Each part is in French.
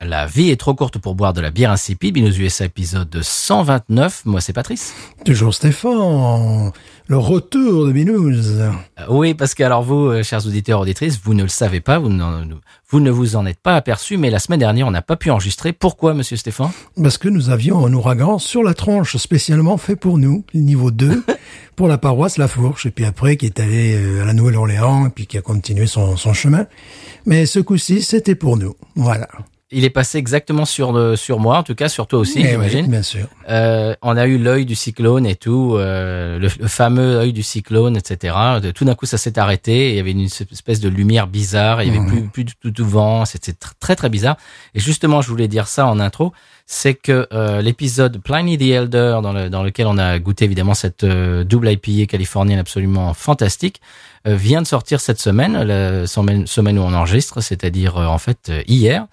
La vie est trop courte pour boire de la bière insipide. Binous USA épisode 129. Moi, c'est Patrice. Toujours Stéphane. Le retour de Binous. Euh, oui, parce que alors vous, euh, chers auditeurs auditrices, vous ne le savez pas, vous, vous ne vous en êtes pas aperçu, mais la semaine dernière, on n'a pas pu enregistrer. Pourquoi, monsieur Stéphane? Parce que nous avions un ouragan sur la tronche spécialement fait pour nous, niveau 2, pour la paroisse La Fourche. Et puis après, qui est allé euh, à la Nouvelle-Orléans, et puis qui a continué son, son chemin. Mais ce coup-ci, c'était pour nous. Voilà. Il est passé exactement sur, le- sur moi, en tout cas sur toi aussi, Eh oui, j'imagine. bien sûr. Euh, on a eu l'œil du cyclone et tout, euh, le, le fameux œil du cyclone, etc. De- Tout d'un coup, ça s'est arrêté. Il y avait une espèce de lumière bizarre. Il y avait Mhm. plus, plus du tout de vent. C'était tr- très très bizarre. Et justement, je voulais dire ça en intro, c'est que euh, l'épisode Pliny the Elder, dans, le- dans lequel on a goûté évidemment cette euh, double IPA californienne absolument fantastique, euh, vient de sortir cette semaine, la semaine, semaine où on enregistre, c'est-à-dire euh, en fait euh, hier Euh,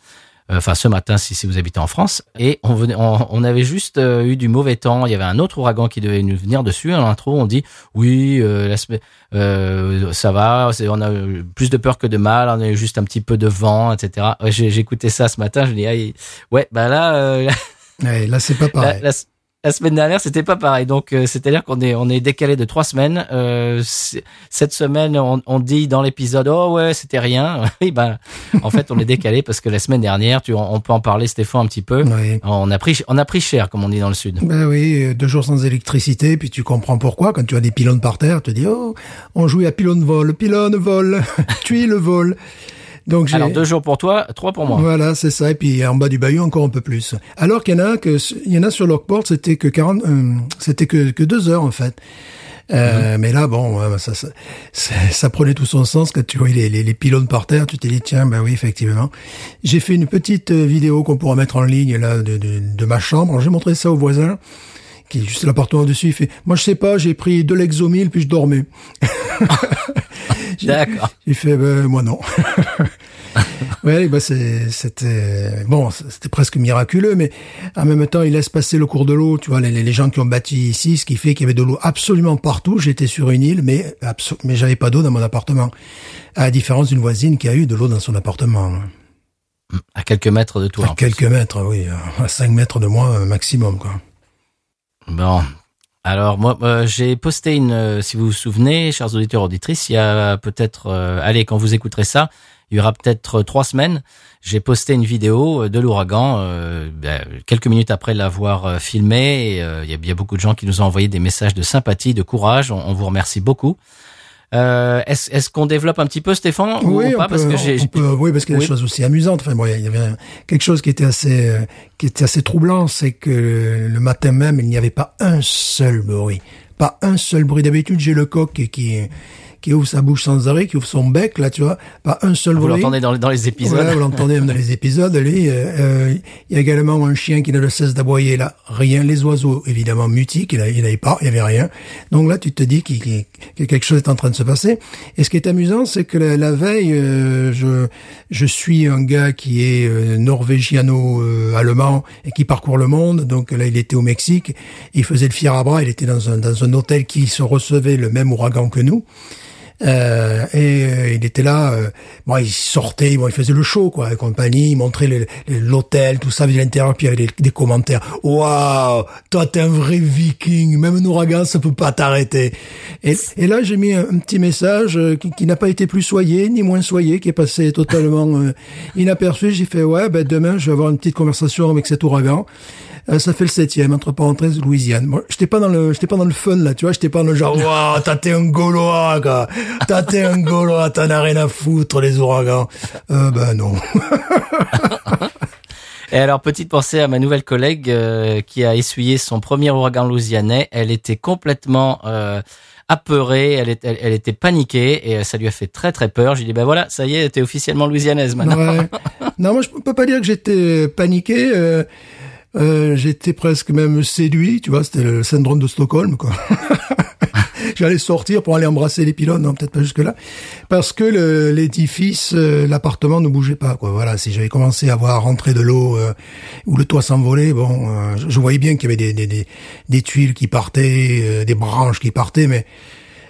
enfin ce matin si, si vous habitez en France. Et on, venait, on, on avait juste euh, eu du mauvais temps. Il y avait un autre ouragan qui devait nous venir dessus. À l'intro, on dit oui, euh, euh, ça va. On a eu plus de peur que de mal. On a eu juste un petit peu de vent, etc. Ouais, écouté ça ce matin. Je dis ouais, bah là, euh, Eh, là, c'est pas pareil. La semaine dernière, c'était pas pareil. Donc, euh, c'est-à-dire qu'on est on est décalé de trois semaines. Euh, cette semaine, on, on dit dans l'épisode, oh ouais, c'était rien. oui, ben, en fait, on est décalé parce que la semaine dernière, tu, on, on peut en parler, Stéphane, un petit peu. Oui. On a pris, on a pris cher, comme on dit dans le sud. Ben oui, euh, deux jours sans électricité, puis tu comprends pourquoi. Quand tu as des pylônes par terre, tu te dis, oh, on jouait à pylône vol, pylône vol, tu le vol. Donc j'ai, Alors deux jours pour toi, trois pour moi. voilà, c'est ça. Et puis en bas du bayou, encore un peu plus. Alors qu'il y en a que, il y en a sur Lockport, c'était que 40, euh, c'était que, que deux heures, en fait. Euh, Mais là, bon, ouais, ça, ça, ça, ça prenait tout son sens quand tu voyais les, les, les pylônes par terre. Tu t'es dit, tiens, ben oui, effectivement. J'ai fait une petite euh, vidéo qu'on pourra mettre en ligne là de, de, de ma chambre. J'ai montré ça au voisin qui est juste l'appartement dessus. Il fait, moi je sais pas, j'ai pris de l'exomil puis je dormais. D'accord. J'ai fait, ben, moi non. ouais, bah c'était, bon, c'était presque miraculeux, mais en même temps, il laisse passer le cours de l'eau. Tu vois, les, les gens qui ont bâti ici, ce qui fait qu'il y avait de l'eau absolument partout. J'étais sur une île, mais mais j'avais pas d'eau dans mon appartement. À la différence d'une voisine qui a eu de l'eau dans son appartement. À quelques mètres de toi. À plus. quelques mètres, oui, à 5 mètres de moi euh, maximum, quoi. Bon. Alors moi, euh, j'ai posté une, euh, si vous vous souvenez, chers auditeurs auditrices, il y a peut-être, euh, allez, quand vous écouterez ça, il y aura peut-être trois semaines, j'ai posté une vidéo de l'ouragan, ben, quelques minutes après l'avoir filmé. et, euh, Il y, a, beaucoup de gens qui nous ont envoyé des messages de sympathie, de courage. On vous remercie beaucoup. Euh, est-ce, est-ce qu'on développe un petit peu, Stéphane, ou- Oui, ou pas? Parce que j'ai, peut- oui, parce qu'il y a Oui. des choses aussi amusantes. Enfin, bon, il y avait quelque chose qui était assez, euh, qui était assez troublant, c'est que le matin même, il n'y avait pas un seul bruit, pas un seul bruit. D'habitude, j'ai le coq qui, qui, ouvre sa bouche sans arrêt, qui ouvre son bec, là, tu vois, pas un seul vous bruit. l'entendez dans, les- dans les épisodes. Ouais, vous l'entendez même dans les épisodes. Lui, euh, euh, il y a également un chien qui ne le cesse d'aboyer là. Rien. Les oiseaux, évidemment, mutiques. Il n'y avait pas, il y avait rien. Donc là, tu te dis qu'il- qu'il- que quelque chose est en train de se passer. Et ce qui est amusant, c'est que la, la veille, euh, je, je suis un gars qui est euh, norvégiano-allemand et qui parcourt le monde. Donc là, il était au Mexique. Il faisait le fier à bras. Il était dans un, dans un hôtel qui se recevait le même ouragan que nous. Euh, et euh, il était là, euh, bon, il sortait, bon, il faisait le show, quoi, et compagnie, il montrait l'hôtel, tout ça, de l'intérieur, puis il y avait des, des commentaires. Waouh, toi, t'es un vrai viking, même un ouragan, ça peut pas t'arrêter. Et, et là, j'ai mis un, un petit message euh, qui, qui n'a pas été plus soyé, ni moins soyé, qui est passé totalement euh, inaperçu. J'ai fait, ouais, ben, demain, je vais avoir une petite conversation avec cet ouragan. Euh, ça fait le septième, entre parenthèses, Louisiane. Moi, j'étais pas dans le, j'étais pas dans le fun, là, tu vois, j'étais pas dans le genre, waouh, t'as t'es un Gaulois, quoi. T'as t'es un Gaulois, t'en as rien à foutre, les ouragans. Euh, ben, non. Et alors, petite pensée à ma nouvelle collègue euh, qui a essuyé son premier ouragan louisianais. Elle était complètement euh, apeurée, elle, est- elle, elle était paniquée et ça lui a fait très très peur. J'ai dit, ben voilà, ça y est, t'es officiellement louisianaise maintenant. Ouais. Non, moi, je peux pas dire que j'étais paniqué. euh, Euh, J'étais presque même séduit, tu vois, c'était le syndrome de Stockholm, quoi. J'allais sortir pour aller embrasser les pilotes, non, peut-être pas jusque-là, parce que l'édifice, euh, l'appartement ne bougeait pas, quoi. Voilà, si j'avais commencé à voir rentrer de l'eau euh, ou le toit s'envoler, bon, je, je voyais bien qu'il y avait des, des, des, des tuiles qui partaient, des branches qui partaient, mais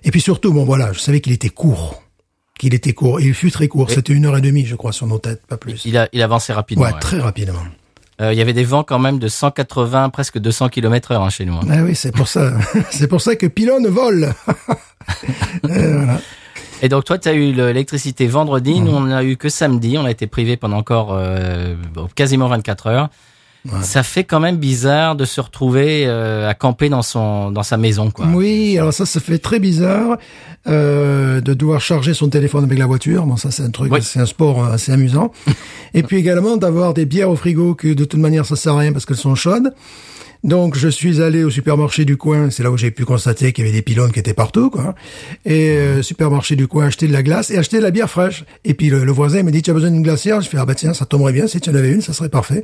et puis surtout, bon, voilà, je savais qu'il était court, qu'il était court, il fut très court. C'était une heure et demie, je crois, sur nos têtes, pas plus. Il, a, il avançait rapidement. Ouais, ouais. très rapidement. Euh, il y avait des vents quand même de 180, presque 200 km heure hein, chez nous. hein. Ah oui, c'est pour ça. c'est pour ça que pylône vole. Euh, voilà. Et donc toi, tu as eu l'électricité vendredi, nous on a eu que samedi, on a été privé pendant encore euh, quasiment 24 heures. Ça fait quand même bizarre de se retrouver euh, à camper dans son dans sa maison quoi. Oui, alors ça, ça fait très bizarre euh, de devoir charger son téléphone avec la voiture. Bon, ça, c'est un truc, Oui. c'est un sport euh, assez amusant. Et puis également d'avoir des bières au frigo que de toute manière, ça sert à rien parce qu'elles sont chaudes. Donc, je suis allé au supermarché du coin. C'est là où j'ai pu constater qu'il y avait des pylônes qui étaient partout, quoi. Et euh, supermarché du coin, acheter de la glace et acheter de la bière fraîche. Et puis le, le voisin me dit, tu as besoin d'une glacière? Je fais, ah bah tiens, ça tomberait bien. Si tu en avais une, ça serait parfait.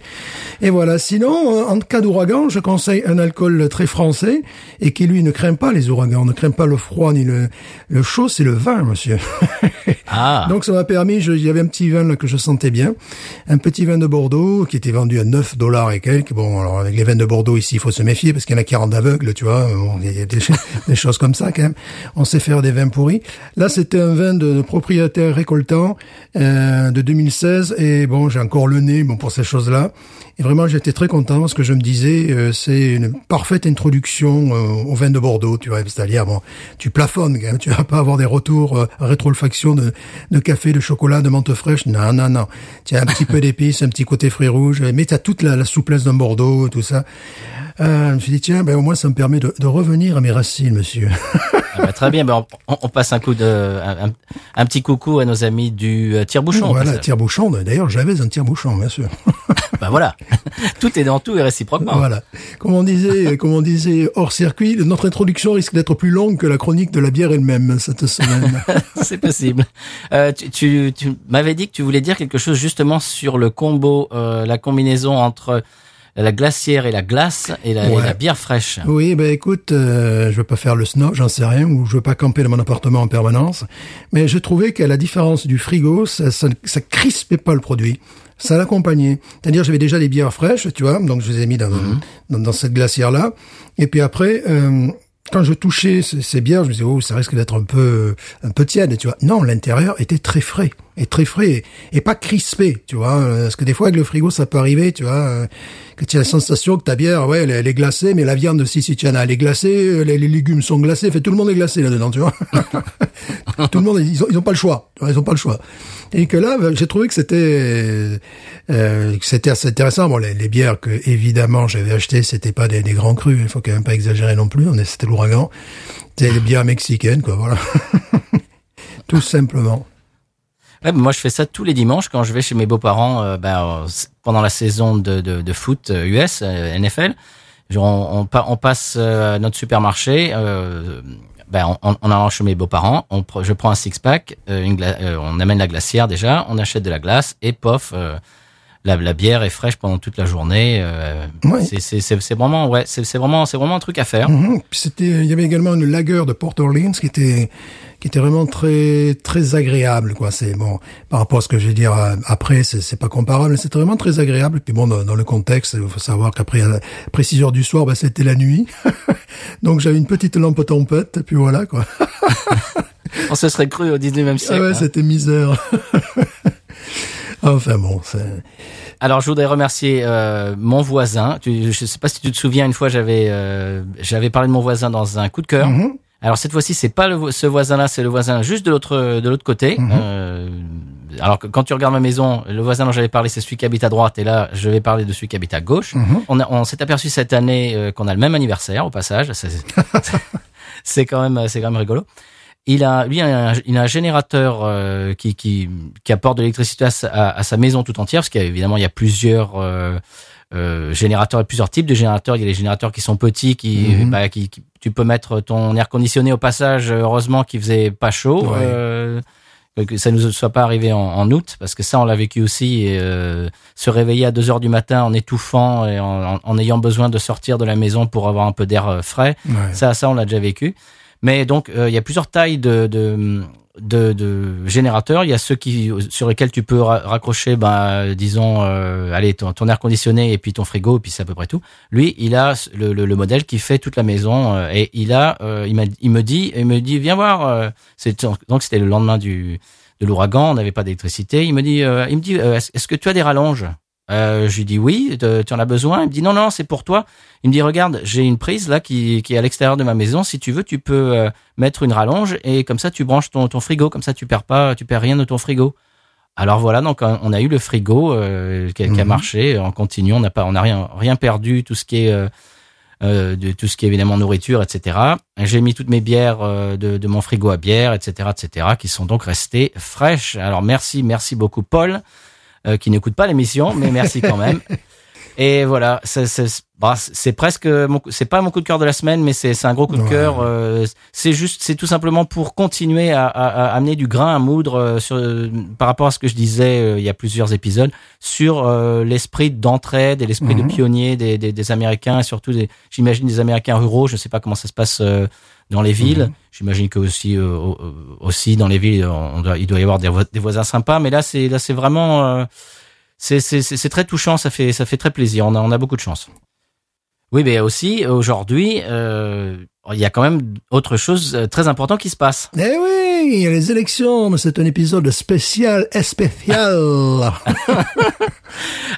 Et voilà. Sinon, en cas d'ouragan, je conseille un alcool très français et qui, lui, ne craint pas les ouragans, ne craint pas le froid ni le, le chaud. C'est le vin, monsieur. Ah. Donc ça m'a permis, il y avait un petit vin là que je sentais bien, un petit vin de Bordeaux qui était vendu à 9 dollars et quelques. Bon, alors avec les vins de Bordeaux ici, il faut se méfier parce qu'il y en a qui rendent aveugles, tu vois. Bon, il y a des, des choses comme ça quand même. On sait faire des vins pourris. Là, c'était un vin de, propriétaire récoltant euh, de 2016 et bon, j'ai encore le nez bon pour ces choses-là. Et vraiment, j'étais très content parce que je me disais, euh, c'est une parfaite introduction euh, au vin de Bordeaux, tu vois. C'est-à-dire, bon, tu plafonnes, quand même, tu vas pas avoir des retours euh, rétroolfaction de, de café, de chocolat, de menthe fraîche. Non, non, non. Tu as un petit peu d'épices, un petit côté fruits rouges, mais tu as toute la, la souplesse d'un Bordeaux, tout ça. Euh, je me suis dit, tiens, ben, au moins, ça me permet de, de revenir à mes racines, monsieur. Ah bah, très bien, ben, on, on passe un coup de un, petit coucou à nos amis du euh, tire-bouchon. voilà, tire-bouchon. D'ailleurs, j'avais un tire-bouchon, bien sûr. Bah voilà, tout est dans tout et réciproquement. Voilà. Comme on disait, comme on disait hors circuit, notre introduction risque d'être plus longue que la chronique de la bière elle-même cette semaine. C'est possible. Euh, tu tu, tu m'avais dit que tu voulais dire quelque chose justement sur le combo, euh, la combinaison entre la glacière et la glace et la, et la bière fraîche. oui, ben écoute, euh, je veux pas faire le snob, j'en sais rien, ou je veux pas camper dans mon appartement en permanence, mais je trouvais qu'à la différence du frigo, ça, ça, ça crispait pas le produit. Ça l'accompagnait. C'est-à-dire, j'avais déjà des bières fraîches, tu vois, donc je les ai mis dans, dans, dans cette glacière-là. Et puis après, euh, quand je touchais ces, ces bières, je me disais, oh, ça risque d'être un peu, un peu tiède, tu vois. Non, l'intérieur était très frais. Et très frais. Et, et pas crispé, tu vois. euh, Parce que des fois, avec le frigo, ça peut arriver, tu vois, euh, que tu as la sensation que ta bière, ouais, elle, elle est glacée, mais la viande, si, si tu en as, elle est glacée, euh, les, les légumes sont glacés. Fait, tout le monde est glacé là-dedans, tu vois. tout le monde, ils ont, ils ont pas le choix. Ils ont pas le choix. Et que là, ben, j'ai trouvé que c'était, euh, que c'était assez intéressant. Bon, les, les bières que évidemment j'avais achetées, c'était pas des, des grands crus. Il faut quand même pas exagérer non plus. On est, c'était l'ouragan. C'était des bières mexicaines, quoi. Voilà. Tout simplement. Ouais, moi, je fais ça tous les dimanches quand je vais chez mes beaux-parents euh, ben, euh, pendant la saison de, de, de foot euh, US, euh, NFL. Genre, on, on, on passe euh, à notre supermarché, euh, ben, on, on allant chez mes beaux-parents, on, je prends un six-pack, euh, euh, on amène la glacière déjà, on achète de la glace et pof, euh, la, la bière est fraîche pendant toute la journée. Euh, Ouais. c'est- vraiment, ouais, c'est c'est vraiment, c'est vraiment un truc à faire. C'était, il y avait également une lagueur de Port Orleans qui était, qui était vraiment très, très agréable, quoi. C'est bon, par rapport à ce que je vais dire euh, après, c'est, c'est pas comparable, mais c'était vraiment très agréable. Puis bon, dans, dans le contexte, il faut savoir qu'après, euh, après 6 heures du soir, bah, c'était la nuit. Donc j'avais une petite lampe tempête, et puis voilà, quoi. On se serait cru au 19e Ah siècle. ouais, hein. c'était misère. enfin bon, Alors, je voudrais remercier euh, mon voisin. Tu, je sais pas si tu te souviens, une fois, j'avais euh, j'avais parlé de mon voisin dans un coup de cœur. Mhm. Alors cette fois-ci, c'est pas le, ce voisin-là, c'est le voisin juste de l'autre de l'autre côté. Mhm. Euh, alors que quand tu regardes ma maison, le voisin dont j'avais parlé, c'est celui qui habite à droite, et là, je vais parler de celui qui habite à gauche. Mhm. On, a- on s'est aperçu cette année euh, qu'on a le même anniversaire, au passage. C'est- quand même, c'est quand même rigolo. Il a, lui, un, il a un générateur euh, qui, qui, qui apporte de l'électricité à, sa- à- à sa maison tout entière, parce qu'évidemment, il y a plusieurs euh, euh, générateurs, plusieurs types de générateurs. Il y a les générateurs qui sont petits, qui, Mhm. bah, qui, qui- tu peux mettre ton air conditionné au passage. Heureusement, qu'il faisait pas chaud. Ouais. Euh, que- ça nous soit pas arrivé en, en août, parce que ça, on l'a vécu aussi. Et, euh, se réveiller à 2 heures du matin en étouffant et en, en- en ayant besoin de sortir de la maison pour avoir un peu d'air euh, frais, Ouais. ça, ça, on l'a déjà vécu. Mais donc, euh, il y a plusieurs tailles de, de, de, de générateurs. Il y a ceux qui, sur lesquels tu peux ra- raccrocher, ben, disons, euh, allez, ton, ton air conditionné et puis ton frigo, et puis c'est à peu près tout. Lui, il a le, le, le modèle qui fait toute la maison euh, et il a, euh, il, m'a, il me dit, il me dit, viens voir. euh, c'est donc c'était le lendemain du de l'ouragan, on n'avait pas d'électricité. Il me dit, euh, il me dit, euh, est-ce que tu as des rallonges? Euh, Je lui dis oui. te- Tu en as besoin Il me dit non, non, c'est pour toi. Il me dit regarde, j'ai une prise là qui, qui est à l'extérieur de ma maison. Si tu veux, tu peux euh, mettre une rallonge et comme ça tu branches ton, ton frigo. Comme ça tu perds pas, tu perds rien de ton frigo. Alors voilà, donc on a eu le frigo euh, qui, a, qui a Mhm. marché en continu. On n'a pas, on n'a rien rien perdu. Tout ce qui est de tout ce qui est évidemment nourriture, etc. J'ai mis toutes mes bières de, de mon frigo à bière, etc., etc., qui sont donc restées fraîches. Alors merci, merci beaucoup Paul, euh, qui n'écoute pas l'émission, mais merci quand même. Et voilà, c'est c'est- bah, c'est presque, c'est pas mon coup de cœur de la semaine, mais c'est c'est un gros coup de Ouais. cœur. euh, c'est juste, c'est tout simplement pour continuer à, à- à amener du grain à moudre euh, sur, par rapport à ce que je disais euh, il y a plusieurs épisodes sur euh, l'esprit d'entraide et l'esprit Mhm. de pionnier des, des, des Américains et surtout des, j'imagine des Américains ruraux. Je sais pas comment ça se passe euh, dans les villes. Mhm. J'imagine que aussi euh, euh, aussi dans les villes, on doit, il doit y avoir des, vo- des voisins sympas. Mais là, c'est là, c'est vraiment euh, c'est c'est c'est c'est très touchant. Ça fait ça fait très plaisir. On a on a beaucoup de chance. Oui, mais aussi aujourd'hui, euh, il y a quand même autre chose euh, très important qui se passe. Eh oui, il y a les élections, mais c'est un épisode spécial et spécial.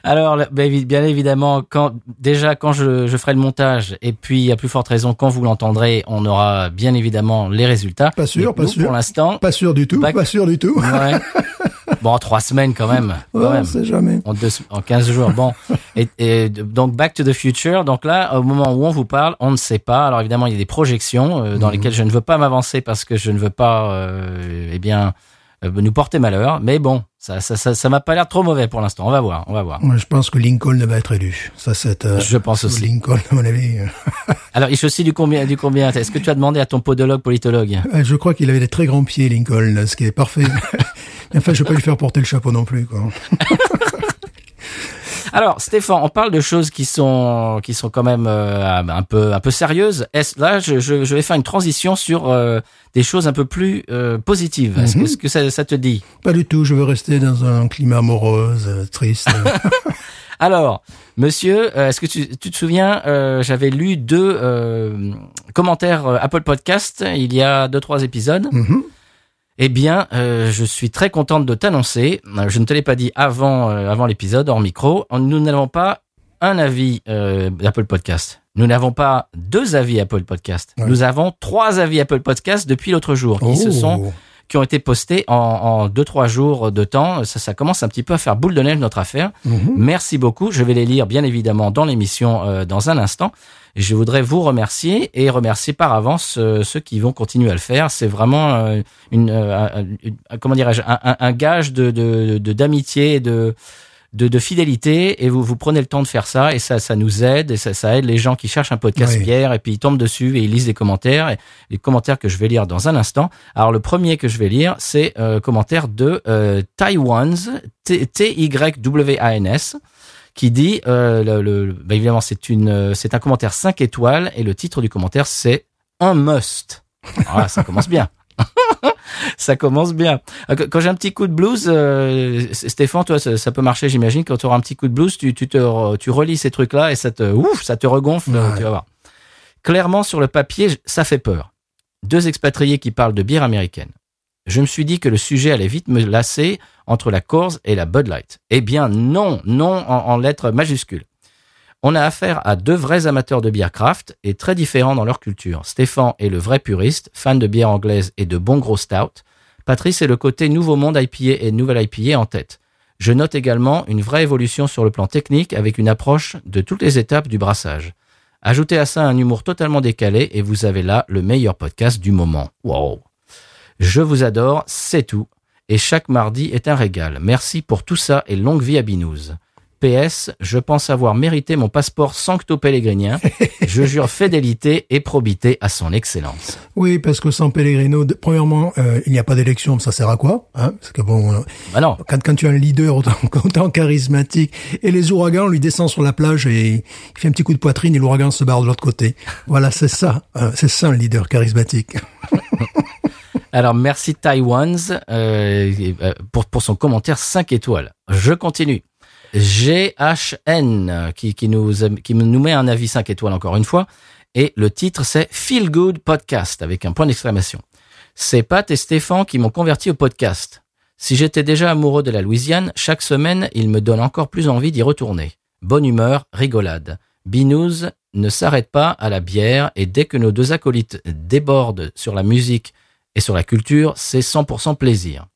Alors, évi- bien évidemment, quand déjà quand je, je ferai le montage, et puis à plus forte raison quand vous l'entendrez, on aura bien évidemment les résultats. Pas sûr, pas sûr. Pour l'instant, pas sûr du tout, pas sûr du tout. ouais. bon, trois semaines quand même. Quand Oh, même. c'est jamais. En, deux, en 15 jours. Bon. Et, et donc, Back to the Future. Donc là, au moment où on vous parle, on ne sait pas. Alors évidemment, il y a des projections euh, dans Mhm. lesquelles je ne veux pas m'avancer parce que je ne veux pas, euh, eh bien, euh, nous porter malheur. Mais bon, ça, ça, ça, ça m'a pas l'air trop mauvais pour l'instant. On va voir, on va voir. Moi, je pense que Lincoln va être élu. Ça, c'est. euh, Je pense aussi. Lincoln, à mon avis. Alors, il aussi du combien, du combien? Est-ce que tu as demandé à ton podologue, politologue? Euh, Je crois qu'il avait des très grands pieds, Lincoln, ce qui est parfait. Enfin, je vais pas lui faire porter le chapeau non plus, quoi. Alors, Stéphane, on parle de choses qui sont qui sont quand même euh, un peu un peu sérieuses. Là, je, je, je vais faire une transition sur euh, des choses un peu plus euh, positives. Est-ce que, Mhm. que ça, ça te dit? Pas du tout. Je veux rester dans un climat morose, triste. Alors, monsieur, est-ce que tu, tu te souviens J'avais lu deux commentaires Apple Podcast il y a deux trois épisodes. Mhm. Eh bien, euh, je suis très contente de t'annoncer. euh, Je ne te l'ai pas dit avant euh, avant l'épisode hors micro. Nous n'avons pas un avis euh, d'Apple Podcast. Nous n'avons pas deux avis Apple Podcast. Ouais. Nous avons trois avis Apple Podcast depuis l'autre jour qui se Oh. sont qui ont été postés en, en deux trois jours de temps. Ça, ça commence un petit peu à faire boule de neige notre affaire. Mhm. Merci beaucoup. Je vais les lire bien évidemment dans l'émission euh, dans un instant. Je voudrais vous remercier et remercier par avance euh, ceux qui vont continuer à le faire. C'est vraiment euh, une, euh, comment dirais-je un, gage de de- de- d'amitié et de, de de fidélité. Et vous vous prenez le temps de faire ça et ça ça nous aide et ça ça aide les gens qui cherchent un podcast Oui. bière et puis ils tombent dessus et ils lisent des commentaires et les commentaires que je vais lire dans un instant. Alors le premier que je vais lire c'est euh, commentaire de euh, Taiwan's T Y W A N S qui dit euh, le, le- bah, évidemment c'est une euh, c'est un commentaire 5 étoiles et le titre du commentaire c'est un must. Voilà, ça commence bien. ça commence bien. Euh, Quand j'ai un petit coup de blues, euh, Stéphane, toi, ça, ça peut marcher, j'imagine. Quand tu auras un petit coup de blues, tu, tu te tu relis ces trucs-là et ça te ouf, ça te regonfle. Ouais. Tu vas voir. Clairement, sur le papier, ça fait peur. Deux expatriés qui parlent de bière américaine. Je me suis dit que le sujet allait vite me lasser entre la Coors et la Bud Light. Eh bien non, non en, lettres majuscules. On a affaire à deux vrais amateurs de bière craft et très différents dans leur culture. Stéphane est le vrai puriste, fan de bière anglaise et de bon gros stout. Patrice est le côté nouveau monde IPA et nouvelle IPA en tête. Je note également une vraie évolution sur le plan technique avec une approche de toutes les étapes du brassage. Ajoutez à ça un humour totalement décalé et vous avez là le meilleur podcast du moment. Wow. Je vous adore, c'est tout. Et chaque mardi est un régal. Merci pour tout ça et longue vie à Binous. PS, je pense avoir mérité mon passeport sancto pellegrinien. je jure fidélité et probité à son excellence. Oui, parce que sans Pellegrino, premièrement, euh, il n'y a pas d'élection, ça sert à quoi hein? Parce que bon, euh, Bah non. quand, quand tu as un leader autant, autant charismatique, et les ouragans, on lui descend sur la plage et il fait un petit coup de poitrine et l'ouragan se barre de l'autre côté. Voilà, c'est ça, euh, c'est ça un leader charismatique. Alors merci Taiwans euh, euh, pour, pour son commentaire 5 étoiles. Je continue. GHN qui, qui, nous, qui nous met un avis 5 étoiles encore une fois. Et le titre c'est Feel Good Podcast avec un point d'exclamation. C'est Pat et Stéphane qui m'ont converti au podcast. Si j'étais déjà amoureux de la Louisiane, chaque semaine, il me donne encore plus envie d'y retourner. Bonne humeur, rigolade. Binous ne s'arrête pas à la bière et dès que nos deux acolytes débordent sur la musique et sur la culture, c'est 100% plaisir.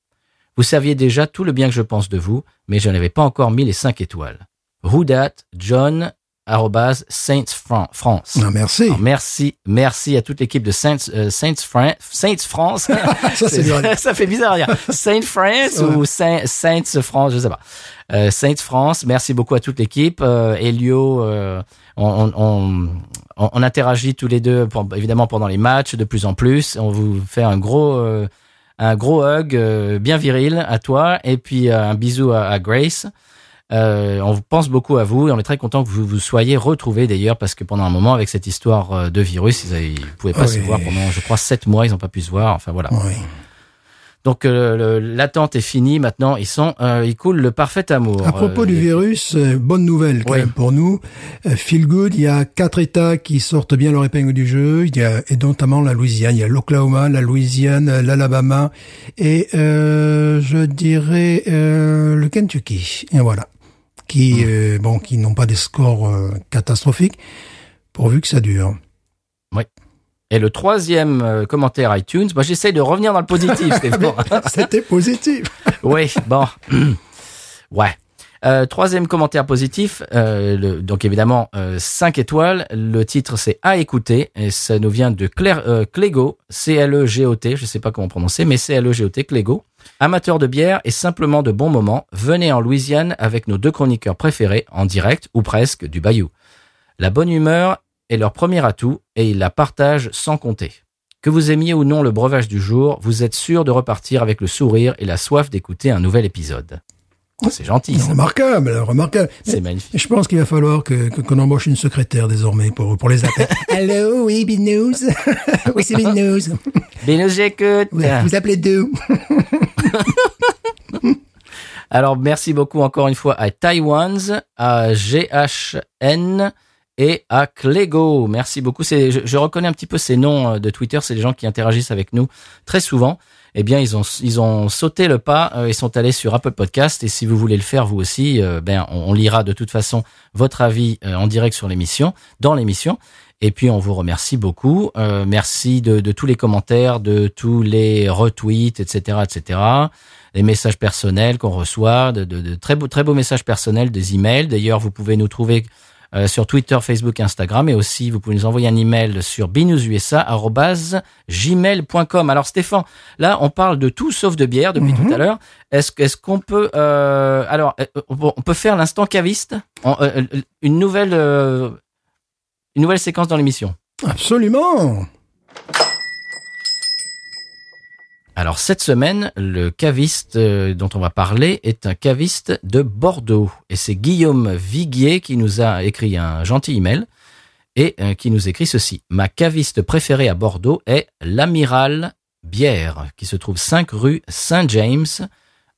Vous saviez déjà tout le bien que je pense de vous, mais je n'avais pas encore mis les 5 étoiles. Who dat, John, arrobase, Saints Fran- France. Ah, merci. Alors, merci, merci à toute l'équipe de Saints, euh, Saints, Fran- Saints France. Ça, c'est dur. ça fait bizarre à dire. Saint France Ouais. ou Saint, Saints France, je sais pas. Euh, Saints France, merci beaucoup à toute l'équipe. Euh, Elio, euh, on, on, on, on interagit tous les deux, pour- évidemment pendant les matchs, de plus en plus. On vous fait un gros, euh, un gros hug euh, bien viril à toi, et puis euh, un bisou à, à Grace. Euh, on pense beaucoup à vous et on est très content que vous vous soyez retrouvés d'ailleurs parce que pendant un moment avec cette histoire de virus, ils, ils pouvaient pas Oui. se voir pendant, je crois, sept mois, ils n'ont pas pu se voir. Enfin voilà. Oui. Donc euh, l'attente est finie maintenant. Ils sont, euh, ils coulent le parfait amour. À propos Euh, du virus, euh, bonne nouvelle quand Oui. même pour nous. Euh, Feel good, il y a quatre États qui sortent bien leur épingle du jeu. Il y a et notamment la Louisiane. Il y a l'Oklahoma, la Louisiane, l'Alabama et euh, je dirais euh, le Kentucky. Et voilà, qui euh, bon, qui n'ont pas des scores catastrophiques, pourvu que ça dure. Et le troisième euh, commentaire iTunes, moi j'essaie de revenir dans le positif. C'était positif. oui, bon, ouais. Euh, troisième commentaire positif, euh, le- donc évidemment euh, 5 étoiles. Le titre c'est à écouter et ça nous vient de Claire euh, Clégo, C-L-E-G-O-T, je sais pas comment prononcer, mais C-L-E-G-O-T, Clégo. Amateur de bière et simplement de bons moments, venez en Louisiane avec nos deux chroniqueurs préférés, en direct ou presque, du Bayou. La bonne humeur est leur premier atout et ils la partagent sans compter. Que vous aimiez ou non le breuvage du jour, vous êtes sûr de repartir avec le sourire et la soif d'écouter un nouvel épisode. Oh, C'est gentil, ça. Remarquable, remarquable. c'est magnifique. Je pense qu'il va falloir que qu'on embauche une secrétaire désormais pour pour les appels. Allô, oui, Binous. oui, c'est Binous. Bien, nous j'écoute. Vous, vous appelez d'où? Alors, merci beaucoup encore une fois à Taiwans, à GHN et à Clégo. Merci beaucoup. C'est, je, je reconnais un petit peu ces noms euh, de Twitter. C'est des gens qui interagissent avec nous très souvent. Eh bien, ils ont, ils ont sauté le pas. euh, ils sont allés sur Apple Podcast. Et si vous voulez le faire vous aussi, euh, ben, on, on lira de toute façon votre avis en direct sur l'émission, dans l'émission. Et puis, on vous remercie beaucoup. Euh, merci de, de tous les commentaires, de tous les retweets, etc., etc les messages personnels qu'on reçoit, de, de- de très beaux très beaux messages personnels, des emails. D'ailleurs, vous pouvez nous trouver euh, sur Twitter, Facebook, Instagram, et aussi vous pouvez nous envoyer un email sur binoususa@gmail.com. Alors Stéphane, là on parle de tout sauf de bière depuis tout à l'heure. Est-ce est-ce qu'on peut euh, alors euh, on peut- faire l'instant caviste, En- euh, une nouvelle une nouvelle séquence dans l'émission? Absolument. Alors cette semaine, le caviste euh, dont on va parler est un caviste de Bordeaux et c'est Guillaume Viguier qui nous a écrit un gentil email et euh, qui nous écrit ceci. Ma caviste préférée à Bordeaux est l'Amiral Bière qui se trouve 5 rue Saint-James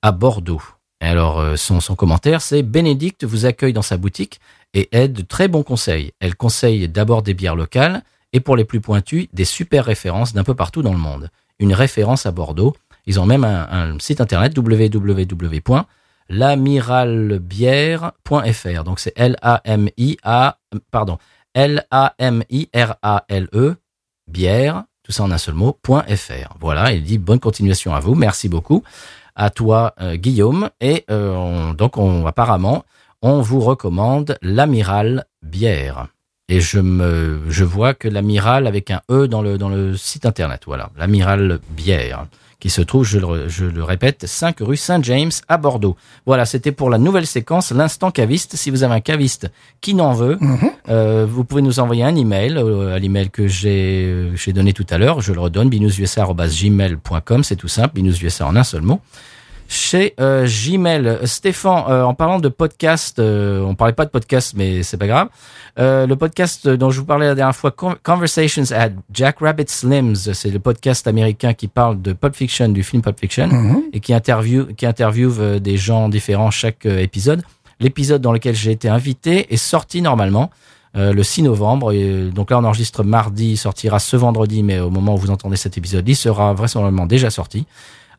à Bordeaux. Et alors euh, son, commentaire c'est Bénédicte vous accueille dans sa boutique et aide de très bons conseils. Elle conseille d'abord des bières locales et pour les plus pointus des super références d'un peu partout dans le monde une référence à Bordeaux. Ils ont même un, site internet www.l'amiralbière.fr. Donc c'est L-A-M-I-A, pardon, L-A-M-I-R-A-L-E, bière, tout ça en un seul mot, .fr. Voilà, il dit bonne continuation à vous, merci beaucoup. À toi, euh, Guillaume. Et euh, on- donc, on, apparemment, on vous recommande l'Amiral Bière. Et je me, je vois que l'amiral avec un E dans le, dans le site internet. Voilà. L'amiral bière. qui se trouve, je le, je le répète, 5 rue Saint-James à Bordeaux. Voilà, c'était pour la nouvelle séquence, l'instant caviste. Si vous avez un caviste qui n'en veut, euh, vous pouvez nous envoyer un email euh, à l'email que j'ai euh, j'ai donné tout à l'heure. Je le redonne, binoususa@gmail.com, c'est tout simple, binoususa en un seul mot chez euh, Gmail. Stéphane, euh, en parlant de podcast, euh, on parlait pas de podcast, mais c'est pas grave. Euh, le podcast dont je vous parlais la dernière fois, Con- Conversations at Jack Rabbit Slims, c'est le podcast américain qui parle de Pulp Fiction, du film Pulp Fiction, et qui interview, qui interviewe euh, des gens différents chaque euh, épisode. L'épisode dans lequel j'ai été invité est sorti normalement. euh, le 6 novembre, et, euh, donc là on enregistre mardi, il sortira ce vendredi, mais au moment où vous entendez cet épisode, il sera vraisemblablement déjà sorti.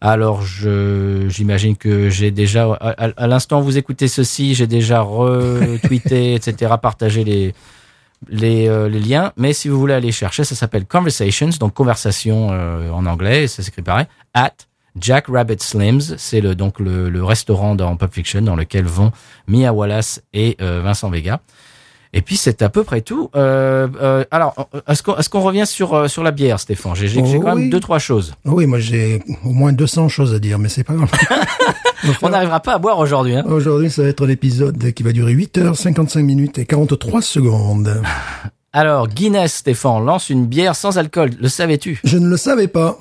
Alors, j'imagine que j'ai déjà, à, à- à l'instant où vous écoutez ceci, j'ai déjà retweeté, etc., partagé les, les, euh, les liens. Mais si vous voulez aller chercher, ça s'appelle Conversations, donc conversation euh, en anglais, ça s'écrit pareil, at Jack Rabbit Slims, c'est le, donc le, le restaurant dans Pulp Fiction dans lequel vont Mia Wallace et euh, Vincent Vega. Et puis c'est à peu près tout. Euh, euh, alors, est-ce qu'on, qu'on revient sur euh, sur la bière, Stéphane? J'ai, Oh quand même deux trois choses. Oui, moi j'ai au moins 200 choses à dire, mais c'est pas grave. On n'arrivera pas à boire aujourd'hui. Hein. Aujourd'hui, ça va être l'épisode qui va durer 8 heures, 55 minutes et 43 secondes. Alors, Guinness, Stéphane, lance une bière sans alcool. Le savais-tu? Je ne le savais pas.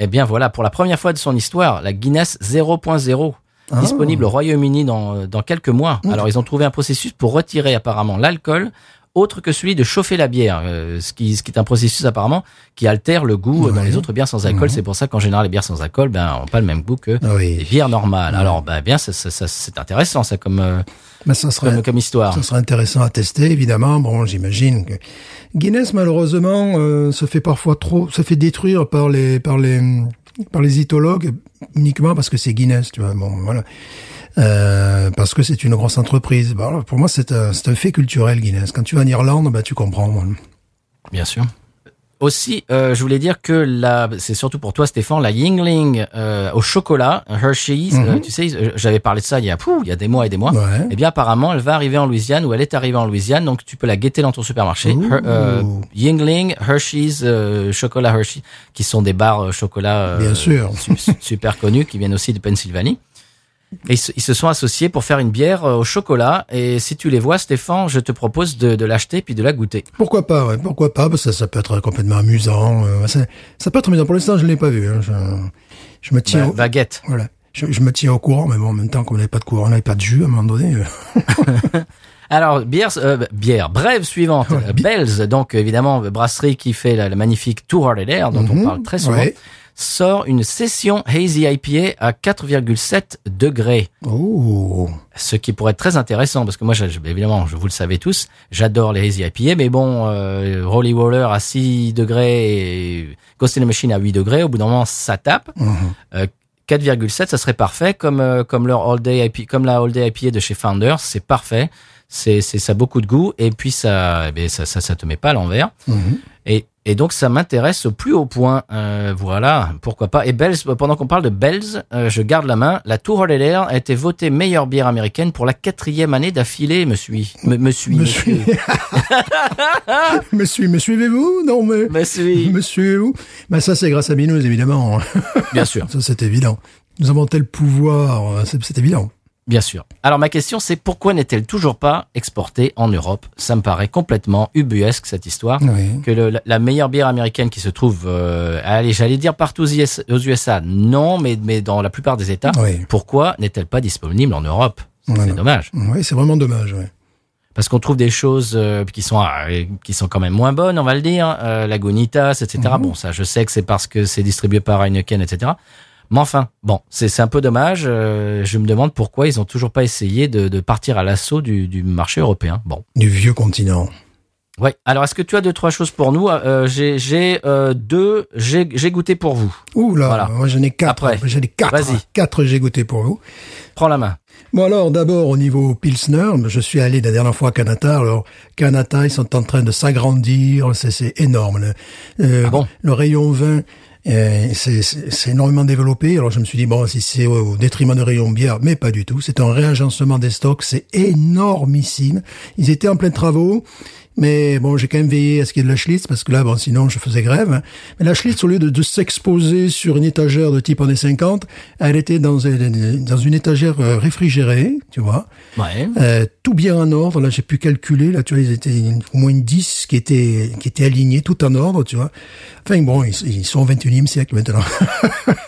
Eh bien voilà, pour la première fois de son histoire, la Guinness 0.0, Ah. disponible au Royaume-Uni dans, dans quelques mois. Alors, ils ont trouvé un processus pour retirer apparemment l'alcool, autre que celui de chauffer la bière, euh, ce, qui, ce qui est un processus apparemment qui altère le goût euh, dans les autres bières sans alcool. C'est pour ça qu'en général, les bières sans alcool ben, ont pas le même goût que Ah oui. les bières normales. Alors, ben, bien, ça, ça- ça- c'est intéressant ça comme, euh, Mais ça serait, comme, comme histoire. ça serait intéressant à tester, évidemment. Bon, j'imagine que Guinness, malheureusement, euh, se fait parfois trop, se fait détruire par les, par les, par les itologues uniquement parce que c'est Guinness, tu vois. Bon, voilà. Euh, parce que c'est une grosse entreprise. Pour moi, c'est un, un fait culturel, Guinness. Quand tu vas en Irlande, bah, tu comprends. Bien sûr. Aussi, euh, je voulais dire que la, c'est surtout pour toi, Stéphane, la Yingling euh, au chocolat, Hershey's. euh, tu sais, j'avais parlé de ça il y a, il y a des mois et des mois. Ouais. Eh bien, apparemment, elle va arriver en Louisiane ou elle est arrivée en Louisiane, donc tu peux la guetter dans ton supermarché. Her- euh, Yingling, Hershey's, euh, chocolat Hershey, qui sont des euh, chocolat euh, Bien sûr. su- su- super connus, qui viennent aussi de Pennsylvanie. Et ils se, sont associés pour faire une bière euh, au chocolat. Et si tu les vois, Stéphane, je te propose de, de l'acheter puis de la goûter. Pourquoi pas, ouais, pourquoi pas, parce que ça, ça peut être complètement amusant. euh, ça, ça peut être amusant. Pour l'instant, je ne l'ai pas vu. Hein, je, je me tiens, Bah, au, baguette. voilà, je, je me tiens au courant, mais bon, en même temps, comme on n'avait pas de courant, on n'avait pas de jus à un moment donné. euh, Alors, bière, euh, bière, brève suivante. Ouais, Bells, donc évidemment, brasserie qui fait la, la magnifique Two Hearted Air, dont on Mhm, parle très souvent, ouais. Sort une session Hazy IPA à 4,7 degrés. Oh, Ce qui pourrait être très intéressant, parce que moi, je- évidemment, je vous le savez tous, j'adore les Hazy IPA, mais bon, euh, Rolly Waller à 6 degrés et Ghost in the Machine à 8 degrés, au bout d'un moment, ça tape. Mhm. Euh, 4,7, ça serait parfait, comme euh, comme leur All Day IPA, comme la All Day IPA de chez Founders, c'est parfait. C'est c'est ça a beaucoup de goût et puis ça eh bien, ça, ça ça te met pas à l'envers. Mhm. Et et donc ça m'intéresse au plus haut point. Euh, voilà, pourquoi pas. Et Bells, pendant qu'on parle de Bells, euh, je garde la main. La Tour Air a été votée meilleure bière américaine pour la quatrième année d'affilée. Me suis, me, me suis, me suis, me suis, me suivez-vous? Non, mais me suis. me suivez-vous? Ben ça, c'est grâce à Binous, évidemment. Bien sûr. Ça, c'est évident. Nous avons tel pouvoir, euh, c'est évident. Bien sûr. Alors ma question c'est pourquoi n'est-elle toujours pas exportée en Europe? Ça me paraît complètement ubuesque cette histoire. Oui. Que le- la- meilleure bière américaine qui se trouve, euh, allez, j'allais dire partout aux US aux USA, non, mais, mais dans la plupart des États, Oui. pourquoi n'est-elle pas disponible en Europe? C'est Voilà. dommage. Oui, c'est vraiment dommage. Ouais. Parce qu'on trouve des choses euh, qui sont euh, qui sont quand même moins bonnes, on va le dire, euh, Lagunitas, etc. Mhm. Bon, ça, je sais que c'est parce que c'est distribué par Heineken, etc. Mais enfin, bon, c'est un peu dommage. euh, je me demande pourquoi ils ont toujours pas essayé de, de partir à l'assaut du, du marché européen. Bon, Du vieux continent. ouais. Alors, est-ce que tu as deux trois choses pour nous? Euh, J'ai j'ai euh, deux. J'ai goûté pour vous. Ouh là, Voilà. moi j'en ai quatre. Après. J'en ai quatre. Vas-y. Quatre, j'ai goûté pour vous. Prends la main. Bon alors d'abord au niveau Pilsner, je suis allé la dernière fois à Canada. Alors Canada, ils sont en train de s'agrandir, c'est énorme. Le, euh, Ah bon? le rayon vin Euh, c'est- c'est énormément développé. Alors je me suis dit bon, si c'est au, détriment de rayon bière, mais pas du tout. C'est un réagencement des stocks, c'est énormissime. Ils étaient en plein travaux. Mais bon, j'ai quand même veillé à ce qu'il y ait de la Schlitz, parce que là, bon, sinon, je faisais grève. Mais la Schlitz, au lieu de, de s'exposer sur une étagère de type années 50, elle était dans, un- dans une étagère euh, réfrigérée, tu vois. Ouais. Euh, tout bien en ordre. Là, j'ai pu calculer. Là, tu vois, ils étaient une- au moins une 10 qui étaient qui étaient alignés, tout en ordre, tu vois. Enfin bon, ils, ils sont au 21e siècle maintenant.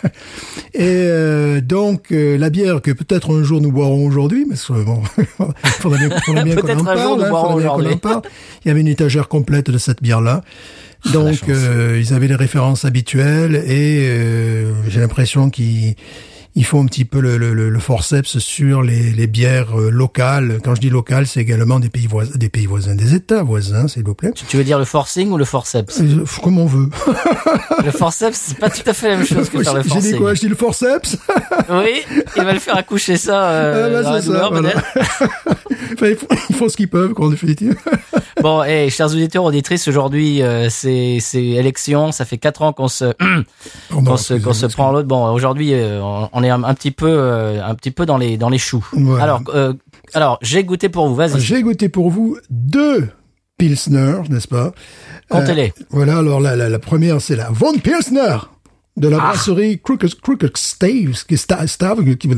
Et euh, donc euh, la bière que peut-être un jour nous boirons aujourd'hui, mais ce- bon, faudrait bien, faudrait bien qu'on Peut-être en parle. hein, boirons faudrait bien qu'on aujourd'hui. en parle. Il y avait une étagère complète de cette bière-là. Donc chance. euh, ils avaient les références habituelles et euh, j'ai l'impression qu'ils ils font un petit peu le, le, le- le forceps sur les, les bières euh, locales. Quand je dis locales, c'est également des pays voisins, des pays voisins, des États voisins, s'il vous plaît. Tu, veux dire le forcing ou le forceps? Euh, Comme on veut. Le forceps, c'est pas tout à fait la même chose que faire le J'ai forcing. dit quoi? Je dis le forceps? Oui, il va le faire accoucher ça euh, Ah, bah, dans la c'est ça, douleur, voilà. peut-être. Enfin, ils, font, ils font ce qu'ils peuvent, quoi, en définitive. Bon, et chers auditeurs, auditrices, aujourd'hui, euh, c'est élection. Ça fait quatre ans qu'on se qu'on se qu'on se prend l'autre. Bon, aujourd'hui, on on est un, un petit peu euh, un petit peu dans les dans les choux. Voilà. Alors euh, alors j'ai goûté pour vous. Vas-y, J'ai goûté pour vous deux Pilsner, n'est-ce pas? Comptez-les. Voilà, alors la, la, la première, c'est la Von Pilsner de la Ah. brasserie Crooked, Crooked Staves, qui est sta- Stave, qui,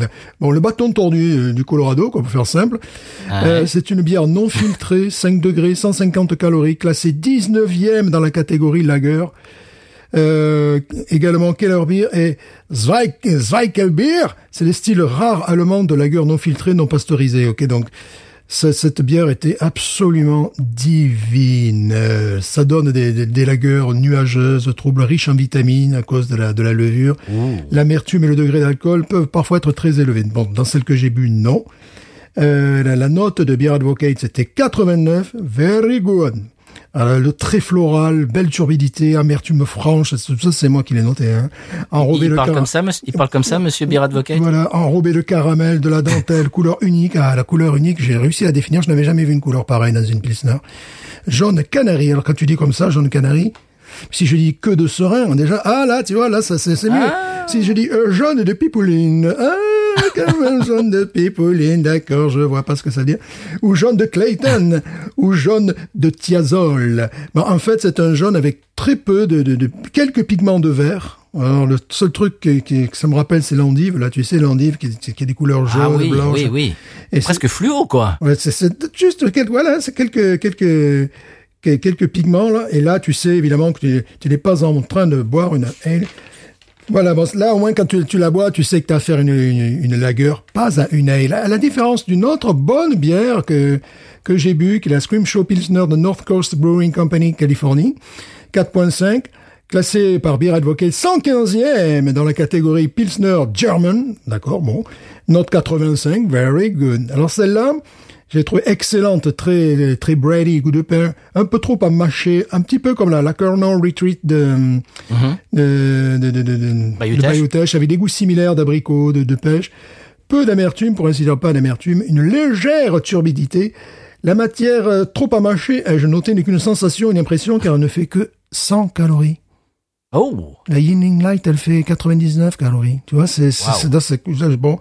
bon, le bâton tordu euh, du Colorado, quoi, pour faire simple. Ah Euh, c'est une bière non filtrée, 5 degrés, 150 calories, classée 19e dans la catégorie lager. Euh, également Keller Beer et Zweig, Zweikelbier, c'est les styles rares allemands de lager non filtré, non pasteurisé. Ok, donc ce- cette bière était absolument divine. Euh, ça donne des, des, des lagers nuageuses, troubles riches en vitamines à cause de la, de la levure. L'amertume et le degré d'alcool peuvent parfois être très élevés. Bon, dans celle que j'ai bu, non. Euh, la, la note de Beer Advocate, c'était 89. Very good. Alors, le très floral, belle turbidité, amertume franche, ça, ça, c'est moi qui l'ai noté. Hein. Enrobé Il de parle comme ça, monsieur, il parle comme ça, Monsieur. Voilà, enrobé de caramel, de la dentelle, couleur unique. Ah, la couleur unique, j'ai réussi à définir. Je n'avais jamais vu une couleur pareille dans une pilsner. Jaune canari. Alors quand tu dis comme ça, jaune canari, si je dis que de serein, déjà, ah là, tu vois, là, ça c'est c'est mieux. Ah. Si je dis euh, jaune de pipouline, ah, jaune de pipouline, d'accord, je vois pas ce que ça veut dire. Ou jaune de Clayton, ou jaune de thiazol. Bon, en fait, c'est un jaune avec très peu de, de, de quelques pigments de vert. Alors, le seul truc que ça me rappelle, c'est l'endive. Là, tu sais, l'endive qui, qui a des couleurs jaunes, Ah oui, blanches. oui, oui. Et Presque fluo, quoi. Ouais, c'est, juste quelques, voilà, c'est quelques, quelques, que- quelques pigments, là. Et là, tu sais, évidemment, que tu, tu n'es pas en train de boire une ale. Voilà, bon, là, au moins, quand tu, tu la bois, tu sais que tu as affaire à une, une, une lager, pas à une ale. À la différence d'une autre bonne bière que, que j'ai bu, qui est la Scrimshaw Pilsner de North Coast Brewing Company, Californie. 4.5. Classée par Beer Advocate 115e dans la catégorie Pilsner German. D'accord, bon. Note 85, very good. Alors celle-là, j'ai trouvé excellente, très, très Brady, goût de pain, un peu trop à mâcher, un petit peu comme la, la Colonel Retreat de, de, de, de, de, de, Bayou de. Bayou avec des goûts similaires d'abricot, de, de pêche. Peu d'amertume, pour ainsi dire pas d'amertume, une légère turbidité. La matière euh, trop à mâcher, ai-je noté, n'est qu'une sensation, une impression, car elle ne fait que 100 calories. Oh, La Yinling Light, elle fait 99 calories. Tu vois, c'est, Wow. bon.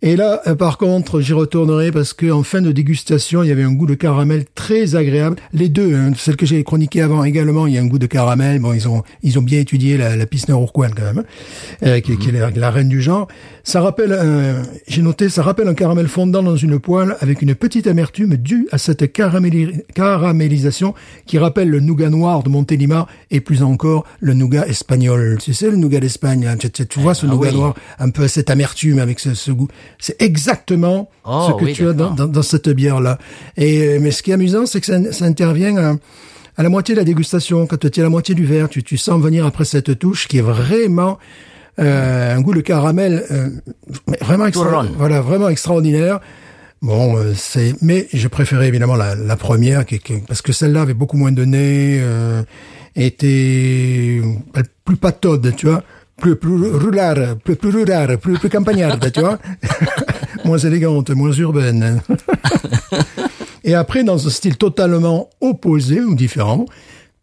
Et là, euh, par contre, j'y retournerai parce que en fin de dégustation, il y avait un goût de caramel très agréable. Les deux, hein, celle que j'ai chroniquée avant également, il y a un goût de caramel. Bon, ils ont ils ont bien étudié la, la Pilsner Urquell quand même, hein, euh, qui, est la reine du genre. Ça rappelle, un- j'ai noté, ça rappelle un caramel fondant dans une poêle avec une petite amertume due à cette caraméli- caramélisation qui rappelle le nougat noir de Montélimar et plus encore le nougat espagnol. Tu sais, le nougat d'Espagne, là, tu, vois ce Ah nougat oui. noir, un peu cette amertume avec ce, ce goût. C'est exactement Oh, ce que oui, tu as dans, d'accord. dans, dans cette bière-là. Et euh, mais ce qui est amusant, c'est que ça, ça intervient à, à la moitié de la dégustation. Quand tu es à la moitié du verre, tu, tu sens venir après cette touche qui est vraiment euh, un goût de caramel euh, vraiment extra- voilà vraiment extraordinaire. Bon, euh, c'est mais je préférais évidemment la, la première qui, qui- parce que celle-là avait beaucoup moins de nez, euh, était euh, plus pataude, tu vois, plus plus rural, plus plus rural, plus plus campagnarde, tu vois, moins élégante, moins urbaine. Et après, dans un style totalement opposé ou différent,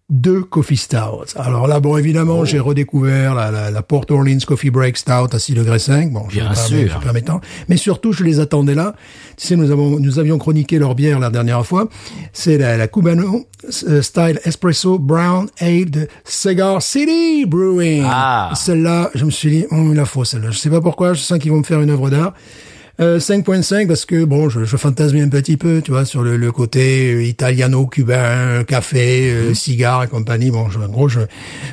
deux Coffee Stouts. Alors là, bon, évidemment, Oh. j'ai redécouvert la, la, la Port Orleans Coffee Break Stout à 6 degrés 5. Bon, je Bien pas je pas. Mais surtout, je les attendais là. Tu sais, nous avons, nous avions chroniqué leur bière la dernière fois. C'est la, la Cubano euh, Style Espresso Brown Ale de Cigar City Brewing. Ah. Celle-là, je me suis dit, hum, il la faut celle-là. Je sais pas pourquoi, je sens qu'ils vont me faire une œuvre d'art. Euh, 5.5 parce que bon, je, je fantasme un petit peu, tu vois, sur le, le côté euh, italiano-cubain, café, euh, Mhm. cigare et compagnie. Bon, je, en gros, je,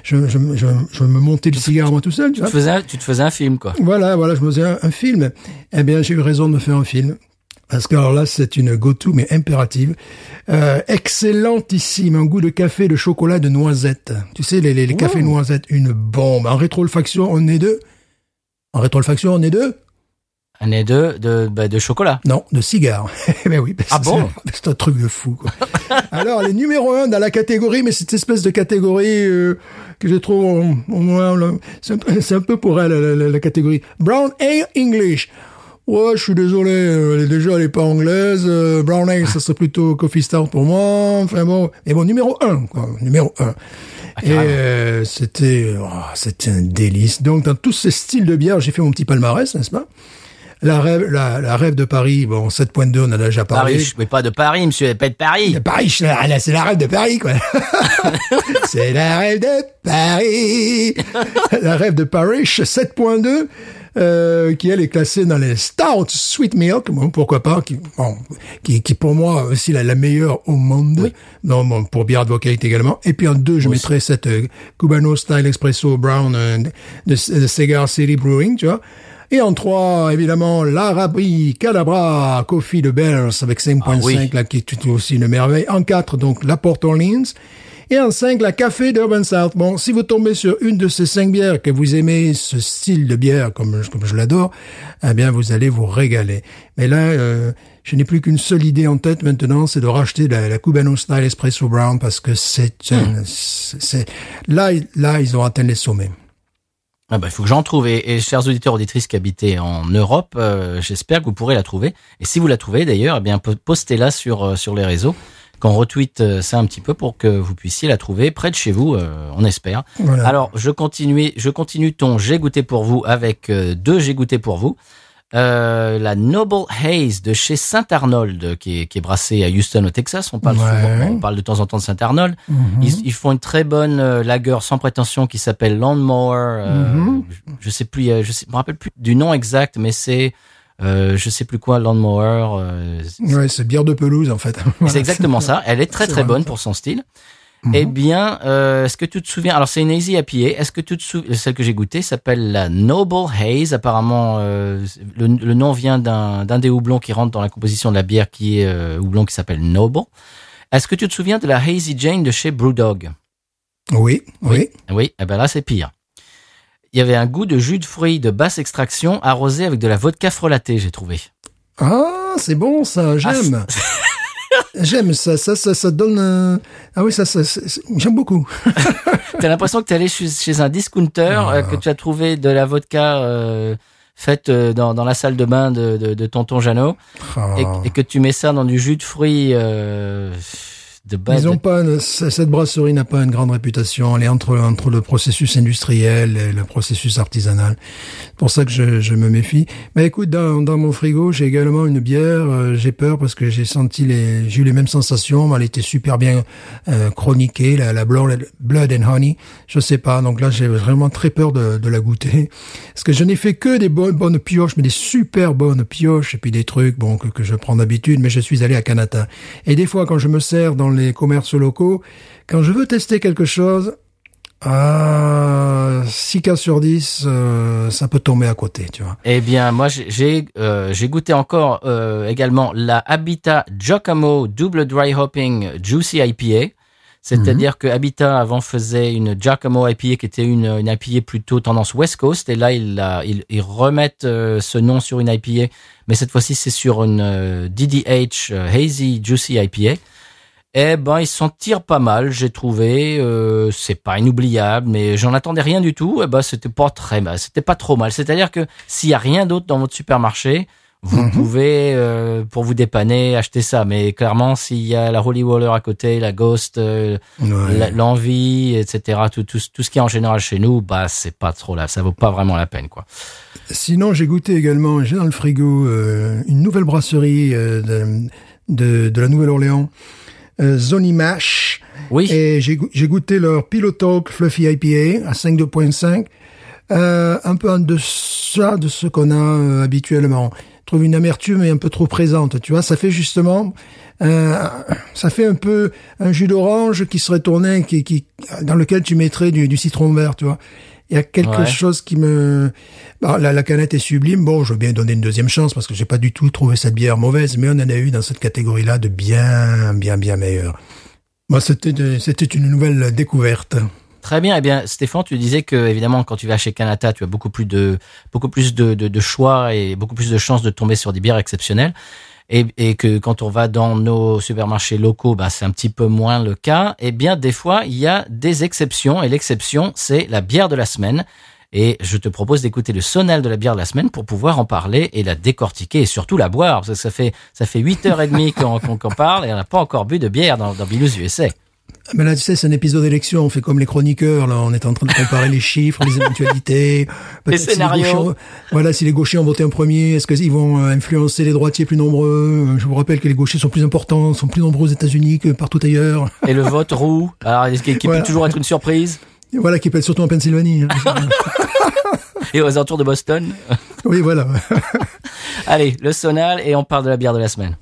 je, je, je, je me montais le cigare moi tout seul, tu Tu vois. te faisais, un- tu te faisais un film, quoi. Voilà, voilà, je me faisais un, un film. Eh bien, j'ai eu raison de me faire un film. Parce que alors là, c'est une go-to, mais impérative. Euh, excellentissime, un goût de café, de chocolat, de noisette. Tu sais, les, les, les cafés noisettes, une bombe. En rétroolfaction, on est deux. En rétroolfaction, on est deux. Un et deux de, bah, de chocolat. Non, de cigare. Ben oui, Ah bon c'est- un truc de fou. Quoi. Alors, les numéros un dans la catégorie, mais cette espèce de catégorie euh, que je trouve c'est un, peu- pour elle la, la- la catégorie Brown Ale English. Ouais, je suis désolé, euh, elle est déjà elle est pas anglaise. euh, Brown Ale, ça serait plutôt Coffee Stout pour moi. Enfin bon, mais bon, numéro un, quoi, numéro un. Et carrément. euh, c'était, oh, c'était un délice. Donc, dans tous ces styles de bière, j'ai fait mon petit palmarès, n'est-ce pas? La rêve, la, la rêve de Paris, bon, 7.2, on en a déjà parlé. Paris, mais pas de Paris, monsieur, pas de Paris. De Paris, c'est la, rêve de Paris, quoi. c'est la rêve de Paris. la rêve de Paris, 7.2, euh, qui elle est classée dans les Stout Sweet Milk, bon, pourquoi pas, qui, bon, qui, qui pour moi aussi la, la meilleure au monde. Non, bon, pour bière de qualité également. Et puis en deux, je mettrais cette euh, Cubano Style Espresso Brown euh, de, de Cigar City Brewing, tu vois. Et en trois, évidemment, l'Arabie Cadabra Coffee de Bears avec 5.5, Ah oui. là, qui est aussi une merveille. En quatre, donc, la Port Orleans. Et en cinq, la Café d'Urban South. Bon, si vous tombez sur une de ces cinq bières, que vous aimez ce style de bière comme, je- comme je l'adore, eh bien, vous allez vous régaler. Mais là, euh, je n'ai plus qu'une seule idée en tête maintenant, c'est de racheter la, la Cubano Style Espresso Brown parce que c'est, c'est, c'est- là, là, ils ont atteint les sommets. Ah bah, il faut que j'en trouve. Et, et chers auditeurs auditrices qui habitez en Europe, euh, j'espère que vous pourrez la trouver. Et si vous la trouvez d'ailleurs, eh bien po- postez-la sur euh, sur les réseaux, qu'on retweet euh, ça un petit peu pour que vous puissiez la trouver près de chez vous. euh, on espère. Voilà. Alors je continue, je continue ton j'ai goûté pour vous avec euh, deux j'ai goûté pour vous. Euh, la Noble Haze de chez Saint Arnold qui est, qui est brassée à Houston au Texas. On parle Ouais. souvent, on parle de temps en temps de Saint Arnold. Mhm. Ils, ils font une très bonne euh, lager sans prétention qui s'appelle Lawnmower. euh, Mhm. je, je sais plus, je, sais, je me rappelle plus du nom exact, mais c'est euh, je sais plus quoi Lawnmower. euh, c'est- Ouais, c'est bière de pelouse, en fait. c'est exactement ça. Elle est très très bonne ça. pour son style. Mhm. Eh bien, euh, est-ce que tu te souviens Alors c'est une Easy IPA. Est-ce que tu te souviens Celle que j'ai goûtée s'appelle la Noble Haze. Apparemment, euh, le, le nom vient d'un des houblons qui rentre dans la composition de la bière, qui est euh, houblon qui s'appelle Noble. Est-ce que tu te souviens de la Hazy Jane de chez Brewdog? Oui, oui. Oui, eh ben là c'est pire. Il y avait un goût de jus de fruits de basse extraction arrosé avec de la vodka frelatée, j'ai trouvé. Ah, c'est bon ça, j'aime. J'aime ça, ça, ça, ça donne. un- Ah oui, ça, ça, j'aime beaucoup. T'as l'impression que t'es allé chez, chez un discounter, Ah. euh, que tu as trouvé de la vodka euh, faite euh, dans, dans la salle de bain de, de, de tonton Jeannot, Ah. et, et que tu mets ça dans du jus de fruits euh, de base. Ils ont pas, cette brasserie n'a pas une grande réputation. Elle est entre, entre le processus industriel et le processus artisanal. C'est pour ça que je, je me méfie. Mais écoute, dans, dans mon frigo, j'ai également une bière. euh, j'ai peur parce que j'ai senti les, j'ai eu les mêmes sensations. Elle était super bien euh, chroniquée, la, la Blood, Blood and Honey. Je sais pas. Donc là, j'ai vraiment très peur de, de la goûter. Parce que je n'ai fait que des bonnes, bonnes pioches, mais des super bonnes pioches et puis des trucs, bon, que, que je prends d'habitude. Mais je suis allé à Canada. Et des fois, quand je me sers dans les commerces locaux, quand je veux tester quelque chose, ah, 6 cas sur 10, euh, ça peut tomber à côté, tu vois. Eh bien, moi, j'ai euh, goûté encore euh, également la Habitat Giacomo Double Dry Hopping Juicy IPA. C'est-à-dire que Habitat avant faisait une Giacomo IPA qui était une, une IPA plutôt tendance West Coast et là ils, ils, ils remettent ce nom sur une IPA, mais cette fois-ci c'est sur une DDH Hazy Juicy IPA. Eh ben ils s'en tirent pas mal, j'ai trouvé. Euh, c'est pas inoubliable, mais j'en attendais rien du tout. Eh ben c'était pas très mal, c'était pas trop mal. C'est-à-dire que s'il y a rien d'autre dans votre supermarché, vous pouvez, euh, pour vous dépanner, acheter ça. Mais clairement, s'il y a la Holy Waller à côté, la Ghost, euh, Ouais. l'envie, etc., tout, tout, tout ce qui est en général chez nous, bah c'est pas trop là, ça vaut pas vraiment la peine, quoi. Sinon, j'ai goûté également, j'ai dans le frigo euh, une nouvelle brasserie euh, de, de, de la Nouvelle-Orléans, euh, Zony Mash. Oui. Et j'ai go- j'ai goûté leur Pillow Talk Fluffy IPA à 5,2.5. Euh, un peu en deçà de ce qu'on a euh, habituellement. Je trouve une amertume un peu trop présente, tu vois. Ça fait justement, euh, ça fait un peu un jus d'orange qui serait tourné, qui, qui, dans lequel tu mettrais du, du citron vert, tu vois. Il y a quelque Ouais. chose qui me, Bon, la, la canette est sublime. Bon, je veux bien donner une deuxième chance parce que j'ai pas du tout trouvé cette bière mauvaise, mais on en a eu dans cette catégorie-là de bien, bien, bien meilleures. Moi, c'était, c'était une nouvelle découverte. Très bien. Eh bien, Stéphane, tu disais que évidemment, quand tu vas chez Canada, tu as beaucoup plus de beaucoup plus de, de, de choix et beaucoup plus de chances de tomber sur des bières exceptionnelles. Et, et que quand on va dans nos supermarchés locaux, bah, c'est un petit peu moins le cas. Eh bien, des fois, il y a des exceptions. Et l'exception, c'est la bière de la semaine. Et je te propose d'écouter le sonal de la bière de la semaine pour pouvoir en parler et la décortiquer et surtout la boire. Parce que ça fait, ça fait 8h30 qu'on qu'on parle et on n'a pas encore bu de bière dans, dans Bilous USA. Mais là, tu sais, c'est un épisode d'élection. On fait comme les chroniqueurs. Là, on est en train de comparer les chiffres, les éventualités, si scénarios. gauchers ont- voilà, si les gauchers ont voté en premier, est-ce qu'ils vont euh, influencer les droitiers plus nombreux? Euh, Je vous rappelle que les gauchers sont plus importants, sont plus nombreux aux États-Unis que partout ailleurs. Et le vote roux, alors qui, qui Voilà. peut toujours être une surprise? Et voilà, qui pète surtout en Pennsylvanie. hein. Et aux alentours de Boston? oui, voilà. Allez, le sonal et on parle de la bière de la semaine.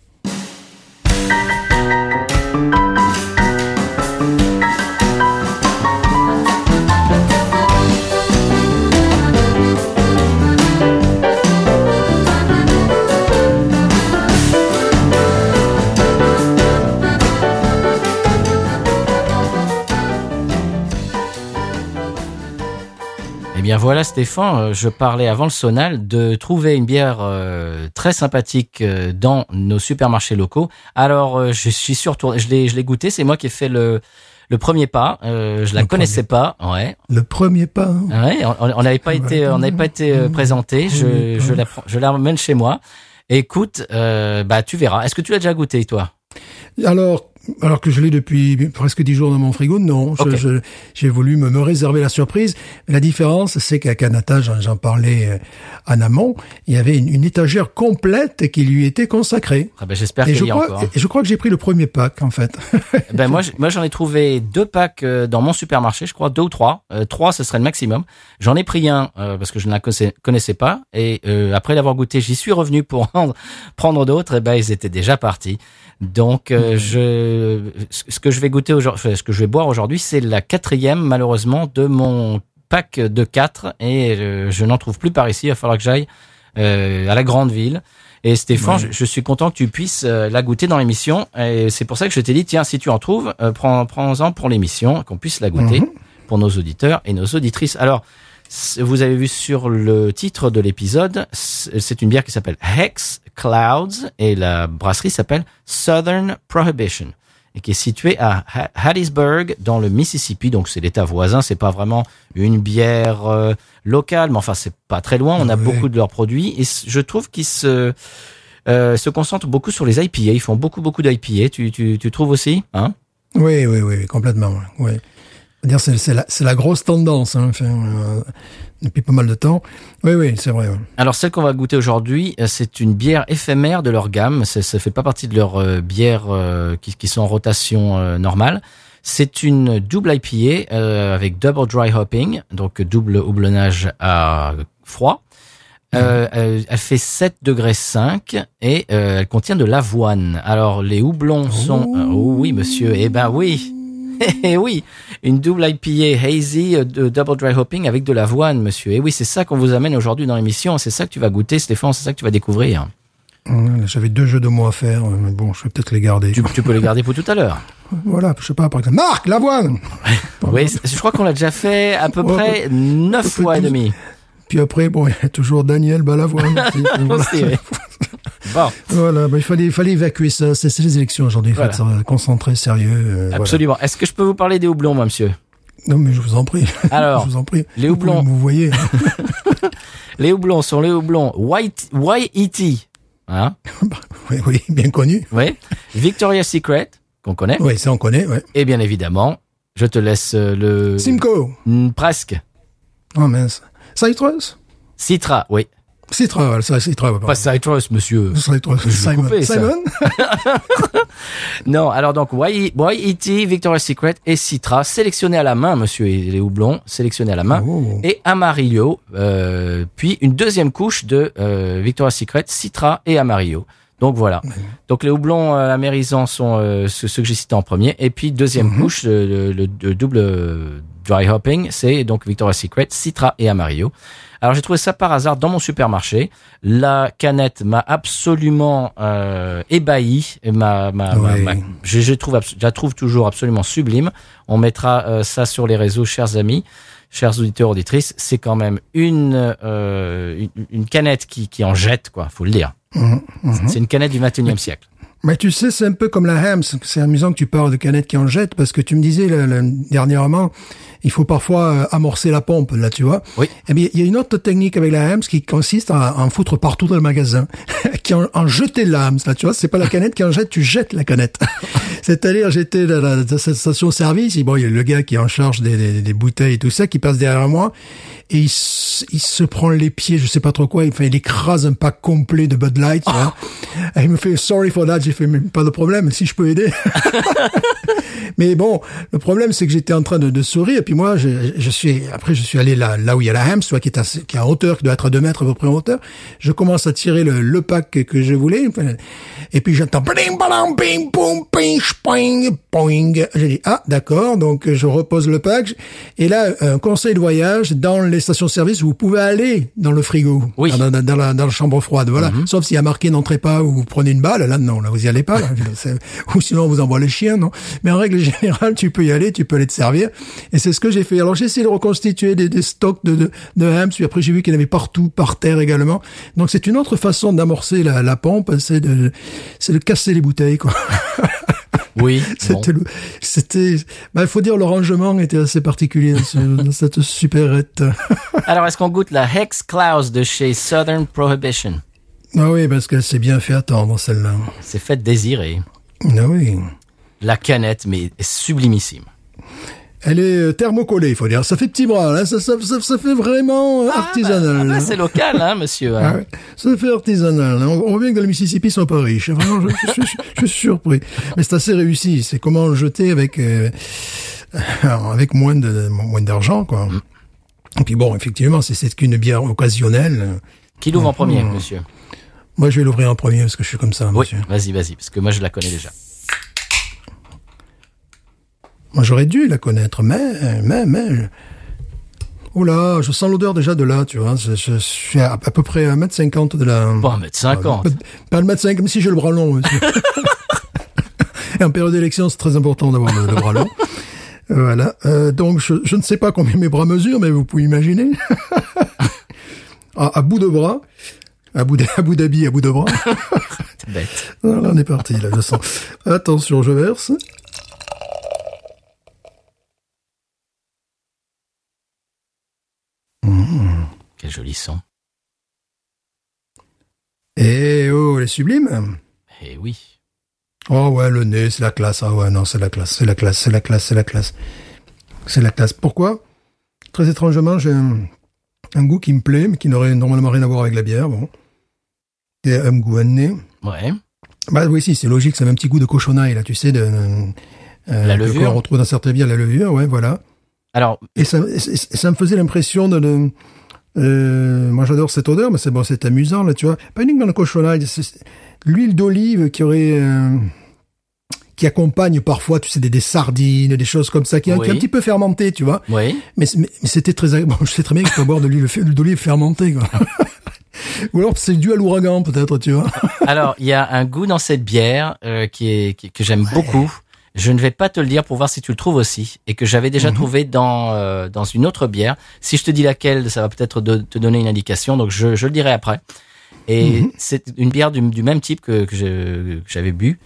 Bien voilà Stéphane, euh, je parlais avant le sonal de trouver une bière euh, très sympathique euh, dans nos supermarchés locaux. Alors euh, je suis sûr, je l'ai je l'ai goûté, c'est moi qui ai fait le le premier pas. Euh, je la Le connaissais pas, ouais. Le premier pas. Ouais, on n'avait pas été on n'avait pas été euh, présenté. Je je la je la ramène chez moi. Écoute, euh, bah tu verras. Est-ce que tu l'as déjà goûté toi? Alors, alors que je l'ai depuis presque dix jours dans mon frigo, non. Je- Ok. je- J'ai voulu me, me réserver la surprise. La différence, c'est qu'à Canada, j'en parlais euh, en amont, il y avait une, une étagère complète qui lui était consacrée. ah ben, J'espère qu'il je, y a crois, encore. et je crois que j'ai pris le premier pack, en fait. Ben moi, moi j'en ai trouvé deux packs euh, dans mon supermarché, je crois deux ou trois. Euh, trois, ce serait le maximum. J'en ai pris un euh, parce que je ne la connaissais, pas et euh, après l'avoir goûté, j'y suis revenu pour en prendre d'autres. Et ben ils étaient déjà partis. Donc je, ce ce que je vais goûter aujourd'hui, ce que je vais boire aujourd'hui, c'est la quatrième malheureusement de mon pack de quatre et euh, je n'en trouve plus par ici. Il va falloir que j'aille euh, à la grande ville. Et Stéphane, Ouais. je, je suis content que tu puisses euh, la goûter dans l'émission. Et c'est pour ça que je t'ai dit, tiens, si tu en trouves, euh, prends, prends-en pour l'émission, qu'on puisse la goûter Mhm. pour nos auditeurs et nos auditrices. Alors, vous avez vu sur le titre de l'épisode, c'est une bière qui s'appelle Hex Clouds et la brasserie s'appelle Southern Prohibition et qui est située à Ha- Hattiesburg dans le Mississippi. Donc c'est l'État voisin. C'est pas vraiment une bière euh, locale, mais enfin c'est pas très loin. On a beaucoup de leurs produits et je trouve qu'ils se euh, se concentrent beaucoup sur les IPA. Ils font beaucoup beaucoup d'IPA. Tu, tu, tu trouves aussi, hein? Oui, oui, oui, complètement. Oui. Dire c'est la, la grosse tendance, hein, enfin, euh, depuis pas mal de temps. Oui, oui, c'est vrai. ouais. Alors celle qu'on va goûter aujourd'hui, euh, c'est une bière éphémère de leur gamme. Ça, ça fait pas partie de leurs euh, bières euh, qui, qui sont en rotation normale. C'est une double IPA avec double dry hopping, donc double houblonnage à froid. Euh, elle fait 7 degrés 5 et euh, elle contient de l'avoine. Alors les houblons sont... euh, oh oui monsieur, eh ben oui Eh oui, une double IPA hazy euh, de double dry hopping avec de l'avoine, monsieur. Et oui, c'est ça qu'on vous amène aujourd'hui dans l'émission. C'est ça que tu vas goûter, Stéphane. C'est ça que tu vas découvrir. J'avais deux jeux de mots à faire, euh, mais bon, je vais peut-être les garder. Tu, tu peux les garder pour tout à l'heure. Voilà, je sais pas, par exemple, Marc, l'avoine Oui, je crois qu'on l'a déjà fait à peu Ouais, près neuf fois et demi. Puis après, bon, il y a toujours Daniel Balavoine. aussi. Bon, Voilà, bah, il fallait, il fallait évacuer ça. C'est les élections aujourd'hui. Il faut Voilà. être euh, concentré, sérieux. euh, voilà. absolument. Est-ce que je peux vous parler des houblons, moi, monsieur? Non, mais je vous en prie. Alors, je vous en prie. les Vous houblons. Vous voyez. hein. Les houblons sont les houblons White, YET. hein, oui, oui, bien connu. oui, Victoria's Secret, qu'on connaît, Oui, ça on connaît, ouais. et bien évidemment, je te laisse euh, le... Simco. Mm, presque. Oh mince. Citrus? Citra, oui. Citra, voilà, ça, Citra. Pas Citrus, monsieur. Citrus. Simon. couper. Simon? Non, alors donc YET, Victoria's Secret et Citra, sélectionnés à la main, monsieur et les houblons, sélectionnés à la main, Oh. et Amarillo, euh, puis une deuxième couche de euh, Victoria's Secret, Citra et Amarillo. Donc voilà. Donc les houblons euh, amérisants sont euh, ceux, que j'ai cités en premier, et puis deuxième Mhm. couche, euh, le, le- le double dry hopping, c'est donc Victoria's Secret, Citra et Amarillo. Alors j'ai trouvé ça par hasard dans mon supermarché. La canette m'a absolument euh, ébahi. m'a, m'a, m'a- Oui. m'a- je, je trouve, je la trouve toujours absolument sublime. On mettra euh, ça sur les réseaux, chers amis, chers auditeurs auditrices. C'est quand même une euh, une, une canette qui, qui en jette, quoi. Faut le dire. Mhm, mhm. C'est une canette du 21e siècle. Mais tu sais, c'est un peu comme la Hams. C'est amusant que tu parles de canettes qui en jettent parce que tu me disais là, là, dernièrement, il faut parfois euh, amorcer la pompe, là, tu vois. Oui. Eh bien, il y a une autre technique avec la Hams qui consiste à en foutre partout dans le magasin, qui en, en jeter la Hams, là, tu vois. C'est pas la canette qui en jette, tu jettes la canette. C'est-à-dire, j'étais dans, cette station-service, bon, il y a le gars qui est en charge des, des, des bouteilles et tout ça, qui passe derrière moi, et il, se- il se prend les pieds, je sais pas trop quoi, enfin, il écrase un pack complet de Bud Light, tu vois. Et il me fait sorry for that, j'ai fait pas de problème, si je peux aider. mais bon, le problème c'est que j'étais en train de, de sourire et puis moi je, je suis après je suis allé là là où il y a la Hams, soit qui est assez- qui est en hauteur, qui doit être à 2 mètres à peu près en hauteur. Je commence à tirer le, le pack que, que je voulais et puis j'entends bling balang bing boum ping sping poing. J'ai dit ah d'accord, donc je repose le pack et là un conseil de voyage dans les stations-service vous pouvez aller dans le frigo, Oui. dans, dans- dans la, dans la chambre froide, voilà. Sauf s'il y a marqué n'entrez pas ou vous prenez une balle, là non, là vous y allez pas, là. Ou sinon on vous envoie les chiens, non. Mais en règle générale, tu peux y aller, tu peux aller te servir. Et c'est ce que j'ai fait. Alors j'ai essayé de reconstituer des, des stocks de, de, de hams, puis après j'ai vu qu'il y en avait partout, par terre également. Donc c'est une autre façon d'amorcer la, la pompe, c'est de, c'est de casser les bouteilles, quoi. Oui. bon. C'était, le- c'était, bah, il faut dire le rangement était assez particulier dans, ce- dans cette supérette. Alors, est-ce qu'on goûte la Hex Klaus de chez Southern Prohibition? Ah oui, parce qu'elle s'est bien fait attendre, celle-là. C'est fait désirer. Ah oui. La canette, mais sublimissime. Elle est euh, thermocollée, il faut dire. Ça fait petit bras, là. Ça, ça, ça, ça fait vraiment euh, artisanal. Ah, là. c'est local, hein, monsieur. hein. Ah ouais, ça fait artisanal. là. On, on voit bien que dans le Mississippi, ils sont pas riches. Vraiment, je, je suis- je suis surpris. Mais c'est assez réussi. C'est comment le jeter avec euh, avec moins de moins d'argent, quoi. Et puis bon, effectivement, c'est qu'une bière occasionnelle, Qui l'ouvre en premier, monsieur? Moi je vais l'ouvrir en premier parce que je suis comme ça, Oui, monsieur. vas-y, vas-y, parce que moi, je la connais déjà. Moi j'aurais dû la connaître, mais mais mais. Oh là, je sens l'odeur déjà de là, tu vois. Je, je suis à, à peu près à 1m50 de la... Bon, mètre 50. Pas, pas le mètre 5, comme si j'ai le bras long, en période d'élection, c'est très important d'avoir le, le bras long. Voilà. Euh, donc, je, je ne sais pas combien mes bras mesurent, mais vous pouvez imaginer. à, à bout de bras, à bout de- à bout d'habits, à bout de bras. Bête. Alors là, on est parti, là, je sens. Attention, je verse. Quel joli son. Et oh, elle est sublime. Eh oui. Oh ouais, le nez, c'est la classe. Ah ouais, non, c'est la classe, c'est la classe, c'est la classe, c'est la classe. C'est la classe. Pourquoi? Très étrangement, j'ai un, un goût qui me plaît, mais qui n'aurait normalement rien à voir avec la bière. Bon. Et un goût à nez. Ouais. Bah oui, si, c'est logique, a un petit goût de cochonaille, là, tu sais, de... euh, La que- levure. Qu'on retrouve dans certaines bières, la levure, ouais, voilà. Alors, Et ça, et ça ça me faisait l'impression de... de- euh, moi, j'adore cette odeur, mais c'est bon, c'est amusant, là, tu vois. Pas uniquement le c'est l'huile d'olive qui aurait... euh, qui accompagne parfois, tu sais, des, des sardines, des choses comme ça, qui, est- qui est un petit peu fermenté, tu vois. oui. Mais, c'est- mais, mais c'était très... agréable. Bon, je sais très bien que je peux boire de l'huile l'huile d'olive fermentée, quoi. Ou alors c'est dû à l'ouragan, peut-être, tu vois. Alors, il y a un goût dans cette bière euh, qui est qui- que j'aime beaucoup. Je ne vais pas te le dire pour voir si tu le trouves aussi et que j'avais déjà trouvé dans euh, dans une autre bière. Si je te dis laquelle, ça va peut-être te donner une indication. Donc je, je le dirai après. Et c'est une bière du, du même type que, que j'avais bu.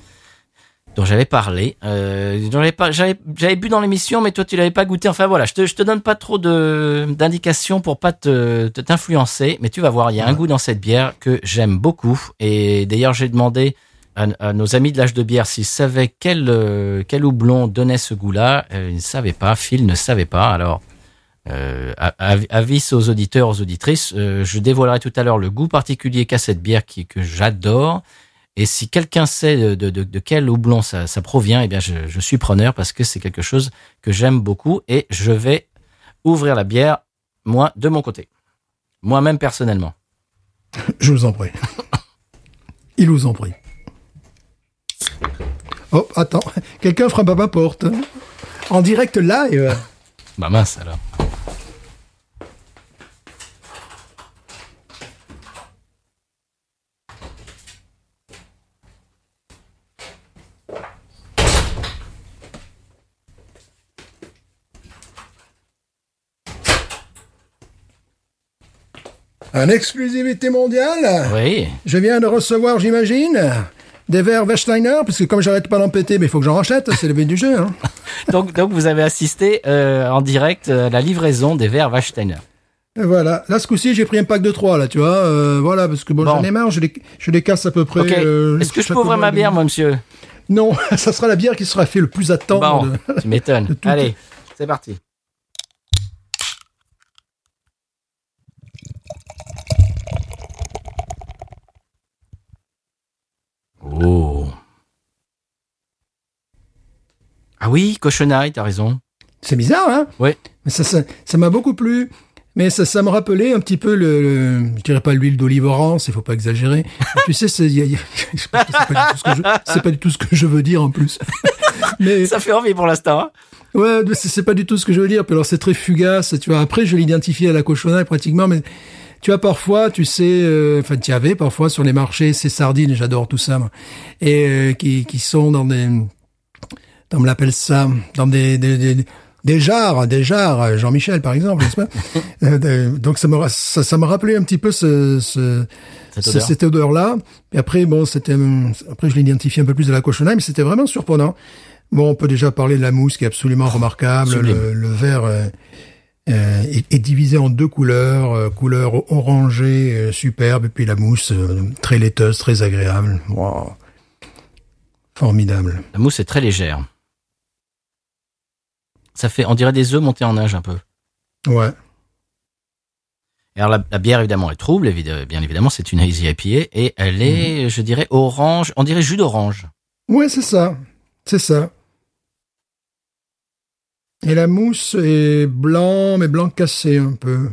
dont j'avais parlé, euh, dont j'avais j'avais, bu dans l'émission, mais toi tu l'avais pas goûté. Enfin voilà, je te, je te donne pas trop de d'indications pour pas te, te- t'influencer, mais tu vas voir, il y a un goût dans cette bière que j'aime beaucoup. Et d'ailleurs, j'ai demandé à, à nos amis de l'âge de bière s'ils savaient quel euh, quel houblon donnait ce goût-là. Euh, ils ne savaient pas, Phil ne savait pas. Alors. Euh, avis aux auditeurs, aux auditrices, euh, je dévoilerai tout à l'heure le goût particulier qu'a cette bière qui, que j'adore. Et si quelqu'un sait de, de- de quel houblon ça, ça provient, eh bien, je, je suis preneur parce que c'est quelque chose que j'aime beaucoup et je vais ouvrir la bière, moi, de mon côté. Moi-même, personnellement. Je vous en prie. Il vous en prie. Oh, attends. Quelqu'un frappe à ma porte. En direct live. Bah mince, alors. En exclusivité mondiale. Oui. Je viens de recevoir, j'imagine, des verres Weststeiner, parce que comme j'arrête pas d'en péter, mais il faut que j'en rachète, c'est le but du jeu. Hein. Donc, donc vous avez assisté euh, en direct à la livraison des verres Wachsteiner. Et voilà. Là, ce coup-ci, j'ai pris un pack de trois, là, tu vois. euh, voilà, parce que bon, Bon. j'en ai marre, je les, je les casse à peu près. Euh, Est-ce que je peux ouvrir ma bière, moi, monsieur? Non, ça sera la bière qui sera fait le plus attendre. Bon, de- tu m'étonnes. Allez, c'est parti. Oh. Ah oui, cochonaille, t'as raison. C'est bizarre, hein? Ouais. Mais ça, ça, ça m'a beaucoup plu. Mais ça, ça me rappelait un petit peu le, le- je dirais pas l'huile d'olive orange, il faut pas exagérer. tu sais, c'est, pas, du tout ce que je- c'est pas du tout ce que je veux dire en plus. mais Ça fait envie pour l'instant. hein? Ouais, mais c'est, pas du tout ce que je veux dire. Puis alors c'est très fugace. Tu vois, après je l'identifie à la cochonaille pratiquement, mais tu vois parfois, tu sais, euh, enfin tu y avais parfois sur les marchés ces sardines, j'adore tout ça, moi. et euh, qui, qui sont dans des, on me l'appelle ça, dans des, des, des, des jarres, des jarres, euh, Jean-Michel par exemple, n'est-ce pas Euh, de- Donc ça me, ça, ça m'a rappelé un petit peu ce, ce, Cette ce- odeur. cette odeur-là. Et après, bon, c'était, après je l'identifie un peu plus à la cochonaille, mais c'était vraiment surprenant. Bon, on peut déjà parler de la mousse qui est absolument remarquable. Sublime. Le, le verre euh, euh, est, est divisé en deux couleurs, euh, couleur orangée euh, superbe, et puis la mousse euh, très laiteuse, très agréable. Wow. Formidable. La mousse est très légère. Ça fait, on dirait des œufs montés en nage un peu. Ouais. Et Alors la, la bière évidemment est trouble, bien évidemment c'est une hazy IPA et elle est, je dirais orange, on dirait jus d'orange. Ouais, c'est ça. C'est ça. Et la mousse est blanc, mais blanc cassé un peu.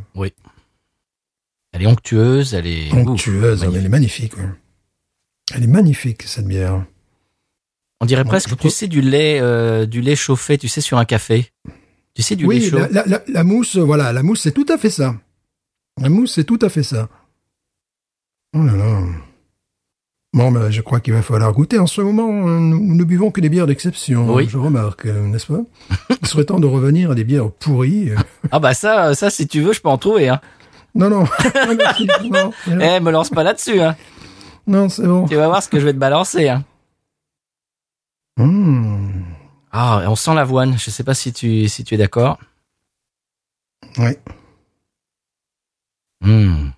Elle est onctueuse, elle est Onctueuse, elle est magnifique. ouais. Elle est magnifique, cette bière. On dirait Ouais, presque, je tu sais, du lait, euh, du lait chauffé, tu sais, sur un café. Tu sais, du lait oui, chaud. la- la mousse, voilà, la mousse, c'est tout à fait ça. La mousse, c'est tout à fait ça. Oh là là. Bon, ben, je crois qu'il va falloir goûter. En ce moment, euh, nous ne buvons que des bières d'exception, Oui. je remarque, euh, n'est-ce pas? Il serait temps de revenir à des bières pourries. euh. Ah bah ça, ça si tu veux, je peux en trouver. Hein. Non, non. non, merci, non, Eh, me lance pas là-dessus. Hein. non, c'est bon. Tu vas voir ce que je vais te balancer. Hein. Mmh. Ah, on sent l'avoine. Je sais pas si tu, si tu es d'accord. Ouais. Hmm.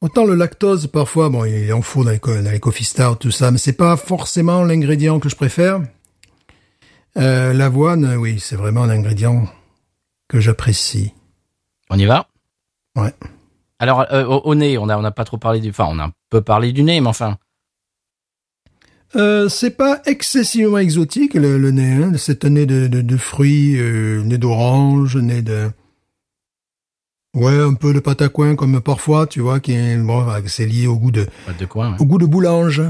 Autant le lactose, parfois, bon, il en faut dans les, co- dans les coffee stouts, tout ça, mais c'est pas forcément l'ingrédient que je préfère. Euh, L'avoine, oui, c'est vraiment un ingrédient que j'apprécie. On y va? Ouais. Alors, euh, au, au nez, on a, on n'a pas trop parlé du... Enfin, on a un peu parlé du nez, mais enfin... Euh, c'est pas excessivement exotique, le, le nez. Hein. C'est un nez de, de, de fruits, euh, nez d'orange, nez de... Ouais, un peu de pâte à coin, comme parfois, tu vois, qui est, bon, c'est lié au goût de, Pas de quoi. hein. au goût de boulange.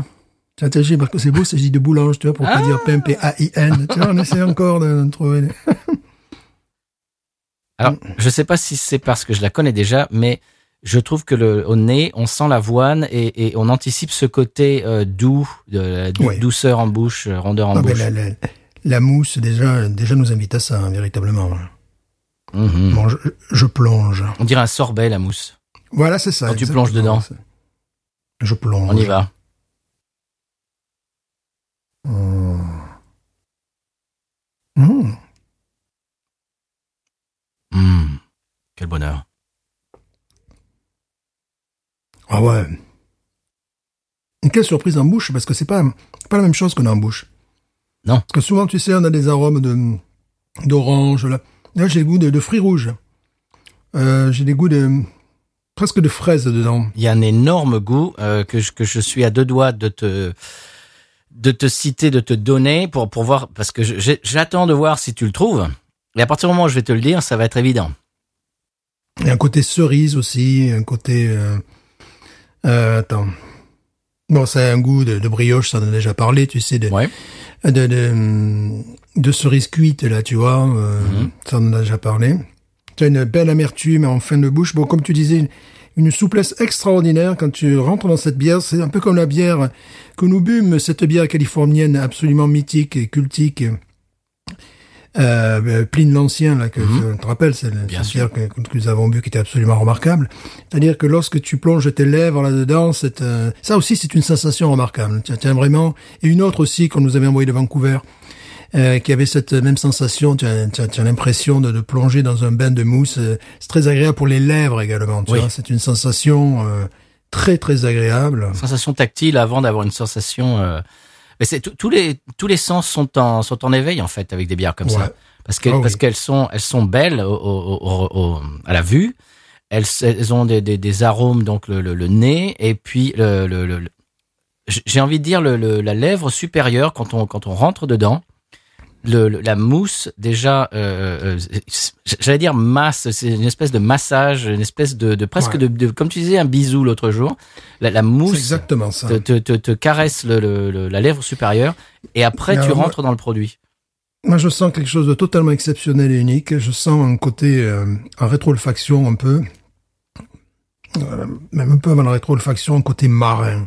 Vois, j'ai marqué, c'est beau, ça, je dis de boulange, tu vois, pour pas Ah. dire P M P A I N. Tu vois, on essaie encore de, de trouver. Alors, je sais pas si c'est parce que je la connais déjà, mais je trouve que le, au nez, on sent l'avoine et, et on anticipe ce côté euh, doux, de la dou- Ouais. douceur en bouche, euh, rondeur en Ah, ben, bouche. la, la, la mousse, déjà, déjà nous invite à ça, hein, véritablement. Mhm. Bon, je, je plonge. On dirait un sorbet, la mousse. Voilà, c'est ça. Quand tu plonges dedans. Je plonge. On y va. Mmh. Mmh. Quel bonheur. Ah ouais. Et quelle surprise en bouche, parce que c'est pas, pas la même chose qu'on a en bouche. Non. Parce que souvent, tu sais, on a des arômes de, d'orange, là. Là, j'ai le goût de, de fruits rouges. Euh, j'ai des goûts de, presque de fraises dedans. Il y a un énorme goût euh, que, je, que je suis à deux doigts de te de te citer, de te donner pour pour voir parce que j'attends de voir si tu le trouves. Et à partir du moment où je vais te le dire, ça va être évident. Il y a un côté cerise aussi, un côté, euh, euh, attends. Bon, ça a un goût de, de brioche, ça en a déjà parlé, tu sais, de, Ouais. de, de, de cerise cuite, là, tu vois, euh, Mhm. ça on en a déjà parlé. Tu as une belle amertume en fin de bouche. Bon, comme tu disais, une, une souplesse extraordinaire quand tu rentres dans cette bière. C'est un peu comme la bière que nous bûmes, cette bière californienne absolument mythique et cultique. Euh, Pline l'Ancien, là, que tu te rappelles, c'est la bière que, que nous avons bu qui était absolument remarquable. C'est-à-dire que lorsque tu plonges tes lèvres là-dedans, c'est, euh, ça aussi c'est une sensation remarquable. Tiens, tiens, vraiment. Et une autre aussi qu'on nous avait envoyé de Vancouver, euh, qui avait cette même sensation. Tu as, as- as l'impression de, de plonger dans un bain de mousse. euh, C'est très agréable pour les lèvres également. Tu Oui. c'est une sensation euh, très très agréable. Sensation tactile avant d'avoir une sensation. euh, Mais c'est tous- les tous les sens sont en sont en éveil en fait avec des bières comme Ouais. ça parce que Ah oui. parce qu'elles sont elles sont belles au, au- au- au- à la vue. Elles, elles ont des, des, des arômes donc le, le, le nez et puis le, le, le- le- j'ai envie de dire le, le- la lèvre supérieure quand on quand on rentre dedans. Le, le- la mousse déjà euh, euh, j'allais dire masse c'est une espèce de massage une espèce de, de presque Ouais. de, de comme tu disais un bisou l'autre jour la, mousse exactement ça. te, te, te, te caresse le, la lèvre supérieure et après tu moi- rentres dans le produit. Moi, je sens quelque chose de totalement exceptionnel et unique. Je sens un côté euh, en rétro-olfaction un peu, euh, même un peu avant la rétro-olfaction, un côté marin,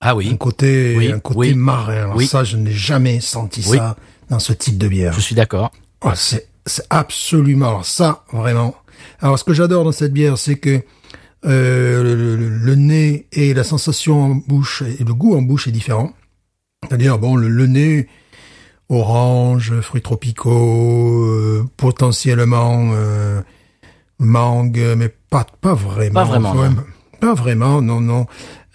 Ah un oui, côté, Oui, un côté oui, marin. Alors oui. ça, je n'ai jamais senti ça dans ce type de bière. je suis d'accord. Oh, c'est, c'est absolument alors ça vraiment. Alors ce que j'adore dans cette bière, c'est que euh, le, le- le nez et la sensation en bouche et le goût en bouche est différent. C'est-à-dire bon le, le nez orange, fruits tropicaux, euh, potentiellement euh, mangue, mais pas pas vraiment. Pas vraiment, Enfin, non. Pas vraiment, non non.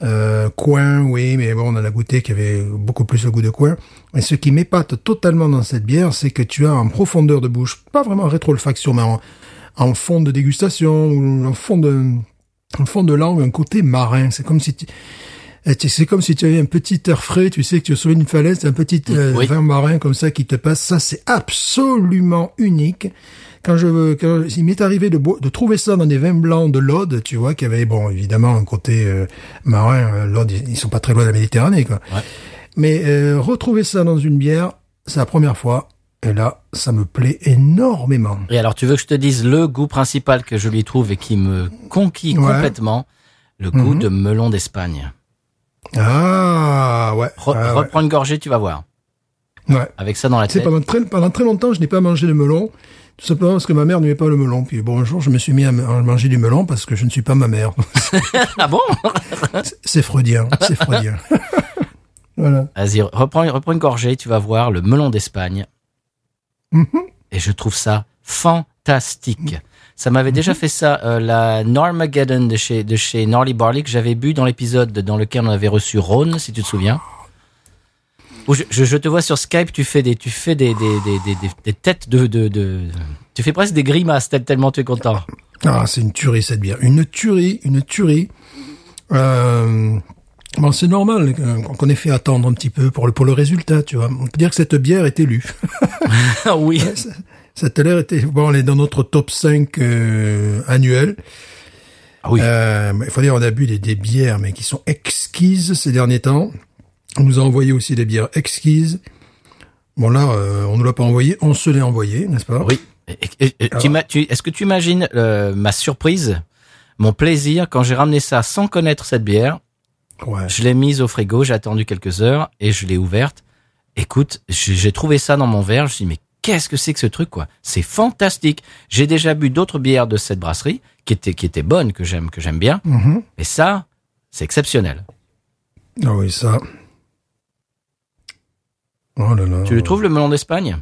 Euh, coin, oui, mais bon, on en a goûté qui avait beaucoup plus le goût de coin. Et ce qui m'épate totalement dans cette bière, c'est que tu as en profondeur de bouche, pas vraiment en rétro-olfaction, mais en, en fond de dégustation ou en fond de, en fond de langue, un côté marin. C'est comme si tu, eh, c'est comme si tu avais un petit air frais, tu sais que tu es sur une falaise, un petit euh, Oui. vin marin comme ça qui te passe. Ça, c'est absolument unique. Quand je, quand il m'est arrivé de, de trouver ça dans des vins blancs de l'Aude, tu vois, qui avait, bon, évidemment, un côté euh, marin. euh, L'Aude, ils, ils sont pas très loin de la Méditerranée, quoi. Ouais. Mais euh, retrouver ça dans une bière, c'est la première fois. Et là, ça me plaît énormément. Et alors tu veux que je te dise le goût principal que je lui trouve et qui me conquit Ouais. complètement, le goût Mhm. de melon d'Espagne. Ah, ouais. Re- ah, ouais. Reprends une gorgée, tu vas voir. ouais. Avec ça dans la tête. pendant très, pendant très longtemps, je n'ai pas mangé de melon, tout simplement parce que ma mère n'aimait pas le melon. Puis bon, un jour, je me suis mis à, manger du melon parce que je ne suis pas ma mère. ah bon? C'est- c'est freudien, c'est freudien. voilà. Vas-y, reprends, reprends une gorgée, tu vas voir le melon d'Espagne. Mhm. Et je trouve ça fantastique. Ça m'avait déjà fait ça, euh, la Normageddon de chez, de chez Gnarly Barley que j'avais bu dans l'épisode dans lequel on avait reçu Rhône, si tu te souviens. Où je, je, je te vois sur Skype, tu fais des, tu fais des, des, des, des, des- têtes de, de, de, tu fais presque des grimaces tel- tellement tu es content. Ah, c'est une tuerie cette bière. Une tuerie, une tuerie. Euh, bon, c'est normal euh, qu'on ait fait attendre un petit peu pour le, pour le résultat, tu vois. On peut dire que cette bière est élue. Ah oui. cette bière était, bon, elle est dans notre top 5 euh, annuel. Ah oui. Euh, il faut dire, on a bu des, des bières, mais qui sont exquises ces derniers temps. On nous a envoyé aussi des bières exquises. Bon là, euh, on ne l'a pas envoyé, on se l'est envoyé, n'est-ce pas? Oui. Est-ce que tu imagines euh, ma surprise, mon plaisir quand j'ai ramené ça sans connaître cette bière Ouais. Je l'ai mise au frigo, j'ai attendu quelques heures et je l'ai ouverte. Écoute, j'ai trouvé ça dans mon verre. Je me suis dit, mais qu'est-ce que c'est que ce truc, quoi? C'est fantastique. J'ai déjà bu d'autres bières de cette brasserie qui étaient qui étaient bonnes, que j'aime que j'aime bien. Mais ça, C'est exceptionnel. Ah oui, ça. Oh là là. Tu le trouves le melon d'Espagne?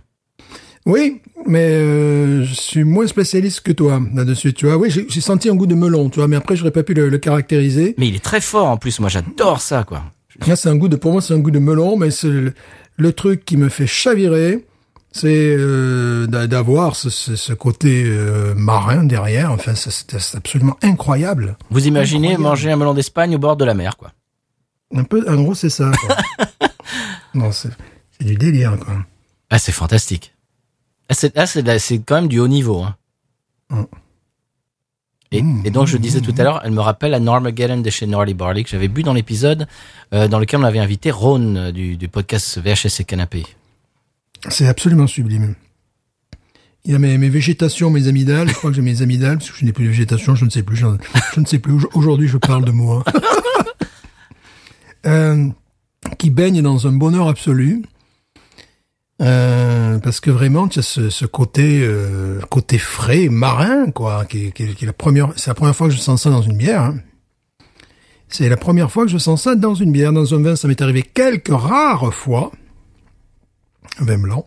Oui, mais euh, je suis moins spécialiste que toi là-dessus. Tu vois, oui, j'ai senti un goût de melon, tu vois, mais après j'aurais pas pu le, le caractériser. Mais il est très fort en plus. Moi, j'adore ça, quoi. Là, c'est un goût de, pour moi, c'est un goût de melon, mais c'est le, le truc qui me fait chavirer, c'est euh, d'a- d'avoir ce, ce, ce côté euh, marin derrière. Enfin, c'est- absolument incroyable. Vous imaginez Incroyable. manger un melon d'Espagne au bord de la mer, quoi. Un peu, en gros, c'est ça. quoi. non, c'est c'est du délire, quoi. Ah, c'est fantastique. Ah, c'est, ah, c'est, la- c'est quand même du haut niveau. Hein. Mm. Et, et donc, je disais tout à l'heure, elle me rappelle à Normageddon de chez Norley Barley que j'avais bu dans l'épisode euh, dans lequel on avait invité Ron euh, du, du podcast VHS et Canapé. C'est absolument sublime. Il y a mes, mes végétations, mes amygdales. Je crois que j'ai mes amygdales, parce que je n'ai plus de végétation, je ne sais plus. Je, je ne sais plus. Aujo- Aujourd'hui, je parle de moi. Euh, qui baigne dans un bonheur absolu. Euh, parce que vraiment, tu as ce, ce côté, euh, côté frais, marin, quoi, qui, qui- qui est la première, c'est la première fois que je sens ça dans une bière. hein. C'est la première fois que je sens ça dans une bière. Dans un vin, ça m'est arrivé quelques rares fois un vin blanc.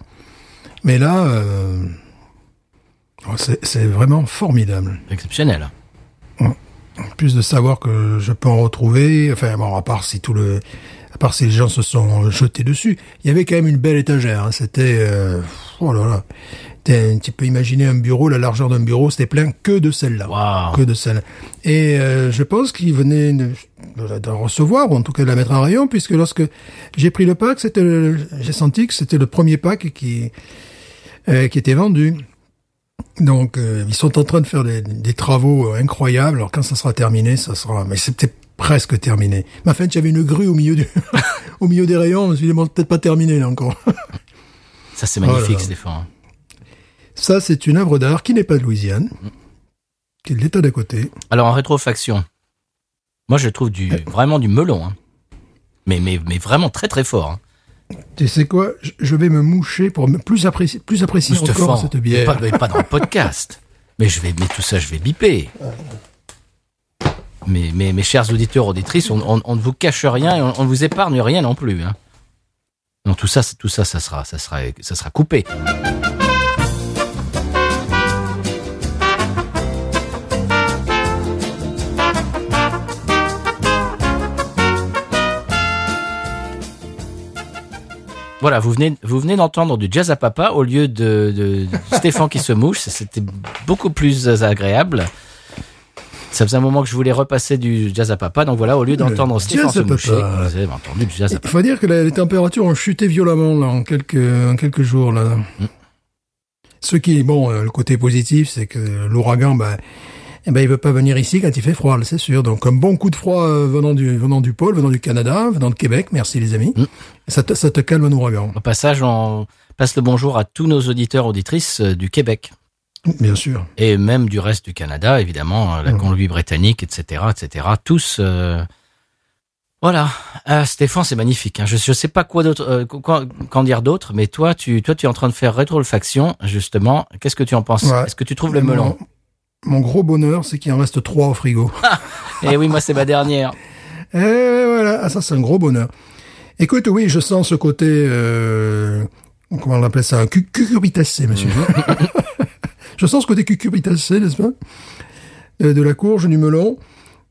Mais là, euh, oh, c'est vraiment formidable. Exceptionnel. En plus de savoir que je peux en retrouver, enfin bon, à part si tout le, part si les gens se sont jetés dessus, il y avait quand même une belle étagère. hein. C'était, euh, oh là là, tu peux imaginer un bureau, la largeur d'un bureau, c'était plein que de celle-là, Waouh. que de celle. Et euh, je pense qu'ils venaient de, de- de recevoir ou en tout cas de la mettre en rayon, puisque lorsque j'ai pris le pack, c'était, j'ai senti que c'était le premier pack qui, euh, qui était vendu. Donc, euh, ils sont en train de faire des, des travaux euh, incroyables. Alors, quand ça sera terminé, ça sera... Mais c'était presque terminé. Mais en fait, j'avais une grue au milieu du... au milieu des rayons. Je me suis dit, bon, peut-être pas terminé, là, encore. Ça, c'est magnifique. Stéphane. ça, c'est une œuvre d'art qui n'est pas de Louisiane, qui est de l'État d'à côté. Alors, en rétrofaction, moi, je trouve du, vraiment du melon. hein. Mais, mais, mais vraiment très, très fort. hein. Tu sais quoi? Je- vais me moucher pour plus apprécier, plus apprécier encore cette mais bière. pas, mais pas dans le podcast. Mais je vais, mais tout ça, je vais biper. Mais mes chers auditeurs, auditrices, on, ne vous cache rien et on, ne vous épargne rien non plus. Hein. Non, tout ça, tout ça, ça sera, ça sera, ça sera coupé. Voilà, vous venez, vous venez d'entendre du jazz à papa au lieu de Stéphane qui se mouche. C'était beaucoup plus agréable. Ça faisait un moment que je voulais repasser du jazz à papa, donc voilà, au lieu d'entendre Stéphane se moucher, vous avez entendu du jazz à Il papa. faut dire que les températures ont chuté violemment là, en quelques en quelques jours là. Mm. Ce qui bon, euh, le côté positif, c'est que l'ouragan, ben, eh ben, il veut pas venir ici quand il fait froid, c'est sûr. Donc un bon coup de froid euh, venant du venant du pôle, venant du Canada, venant de Québec, merci les amis. Mm. Ça te ça te calme un ouragan, Au passage, on passe le bonjour à tous nos auditeurs auditrices euh, du Québec bien sûr. et même du reste du Canada, évidemment, euh, la Mhm. Colombie-Britannique, etc., etc. Tous, euh, voilà. Ah, Stéphane, c'est magnifique. hein. Je, je sais pas quoi d'autre, euh, qu'en dire d'autre, mais toi, tu, toi, tu es en train de faire rétrofaction, justement. Qu'est-ce que tu en penses? Ouais. Est-ce que tu trouves le melon? Mon gros bonheur, c'est qu'il en reste trois au frigo. Eh oui, moi, c'est ma dernière. Et voilà, ah, ça c'est un gros bonheur. Écoute, oui, je sens ce côté, euh, comment on appelle ça, cu- cucurbitacé, monsieur. je sens ce côté cucurbitacé, n'est-ce pas de, de la courge, du melon.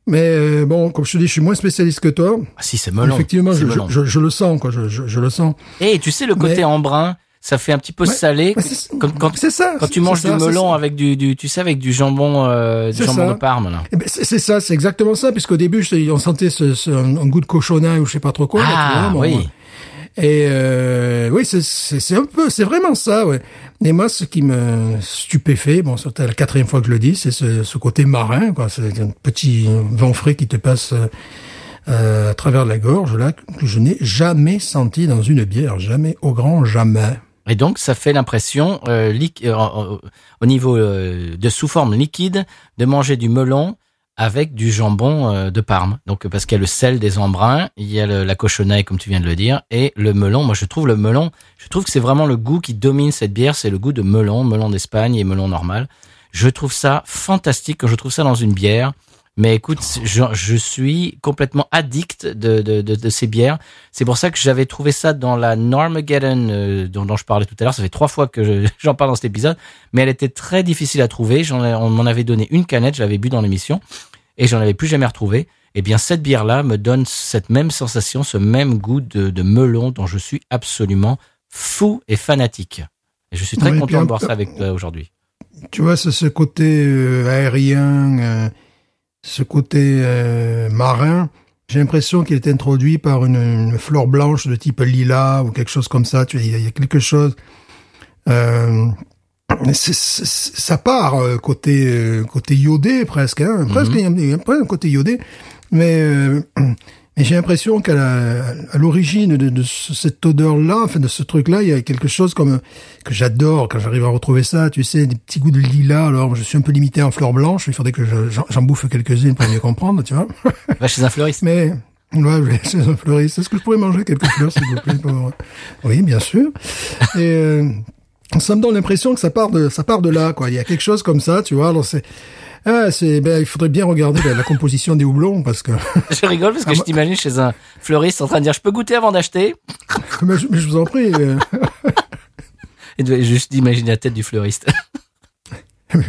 Mais euh, bon, comme je te dis, je suis moins spécialiste que toi. Ah, si, c'est melon. Effectivement, je, melon. je, je, je le sens, quoi. Je, le sens. Et tu sais, le côté Mais- embrun, ça fait un petit peu Ouais. salé. C'est- Quand, ça. quand tu manges ça, du melon avec du, du, tu sais, avec du jambon, euh, du jambon ça. de Parme, là. Eh ben, c'est ça, c'est exactement ça, puisqu'au début, on sentait ce, ce- un, un goût de cochonnail ou je sais pas trop quoi. Ah, oui. Et euh, oui, c'est- c'est c'est un peu, c'est vraiment ça, ouais. Et moi, ce qui me stupéfait, bon, c'était la quatrième fois que je le dis, c'est ce, ce côté marin, quoi. C'est un petit vent frais qui te passe euh, à travers la gorge, là, que je n'ai jamais senti dans une bière, jamais, au grand jamais. Et donc, ça fait l'impression, euh, euh, au niveau euh, de sous forme liquide, de manger du melon avec du jambon euh, de Parme. Donc, parce qu'il y a le sel des embruns, il y a la cochonaille, comme tu viens de le dire, et le melon. Moi, je trouve le melon, je trouve que c'est vraiment le goût qui domine cette bière, c'est le goût de melon, melon d'Espagne et melon normal. Je trouve ça fantastique quand je trouve ça dans une bière. Mais écoute, je, suis complètement addict de, de, de, de ces bières. C'est pour ça que j'avais trouvé ça dans la Normageddon euh, dont, dont je parlais tout à l'heure. Ça fait trois fois que je- j'en parle dans cet épisode, mais elle était très difficile à trouver. Ai- on m'en avait donné une canette, je l'avais bu dans l'émission, et j'en avais plus jamais retrouvé. Eh bien, cette bière-là me donne cette même sensation, ce même goût de, de melon dont je suis absolument fou et fanatique. Et je suis très Ouais, content puis de boire ça avec toi aujourd'hui. Tu vois, c'est ce côté euh, aérien, euh, ce côté euh, marin. J'ai l'impression qu'il est introduit par une, une fleur blanche de type lilas ou quelque chose comme ça. Tu vois, il y a- il y a quelque chose. Euh, c'est- c'est- ça part euh, côté euh, côté iodé presque, hein, presque il y a- un côté iodé, mais euh, mais j'ai l'impression qu'à la- à l'origine de, de ce- cette odeur-là, enfin de ce truc-là, il y a quelque chose comme que j'adore quand j'arrive à retrouver ça. Tu sais, des petits goûts de lilas. Alors je suis un peu limité en fleurs blanches. Il faudrait que je- j'en j'en bouffe quelques-unes pour mieux comprendre, tu vois. Va chez un fleuriste. Mais ouais, je vais chez un fleuriste. Est-ce que je pourrais manger quelques fleurs, s'il vous plaît? Pour- Oui, bien sûr. Et euh, ça me donne l'impression que ça part de ça part de là, quoi. Il y a quelque chose comme ça, tu vois. Alors c'est ah, c'est ben il faudrait bien regarder la, la composition des houblons parce que Je rigole parce que je t'imagine chez un fleuriste en train de dire je peux goûter avant d'acheter mais je, mais je vous en prie. euh, et de juste imaginer la tête du fleuriste.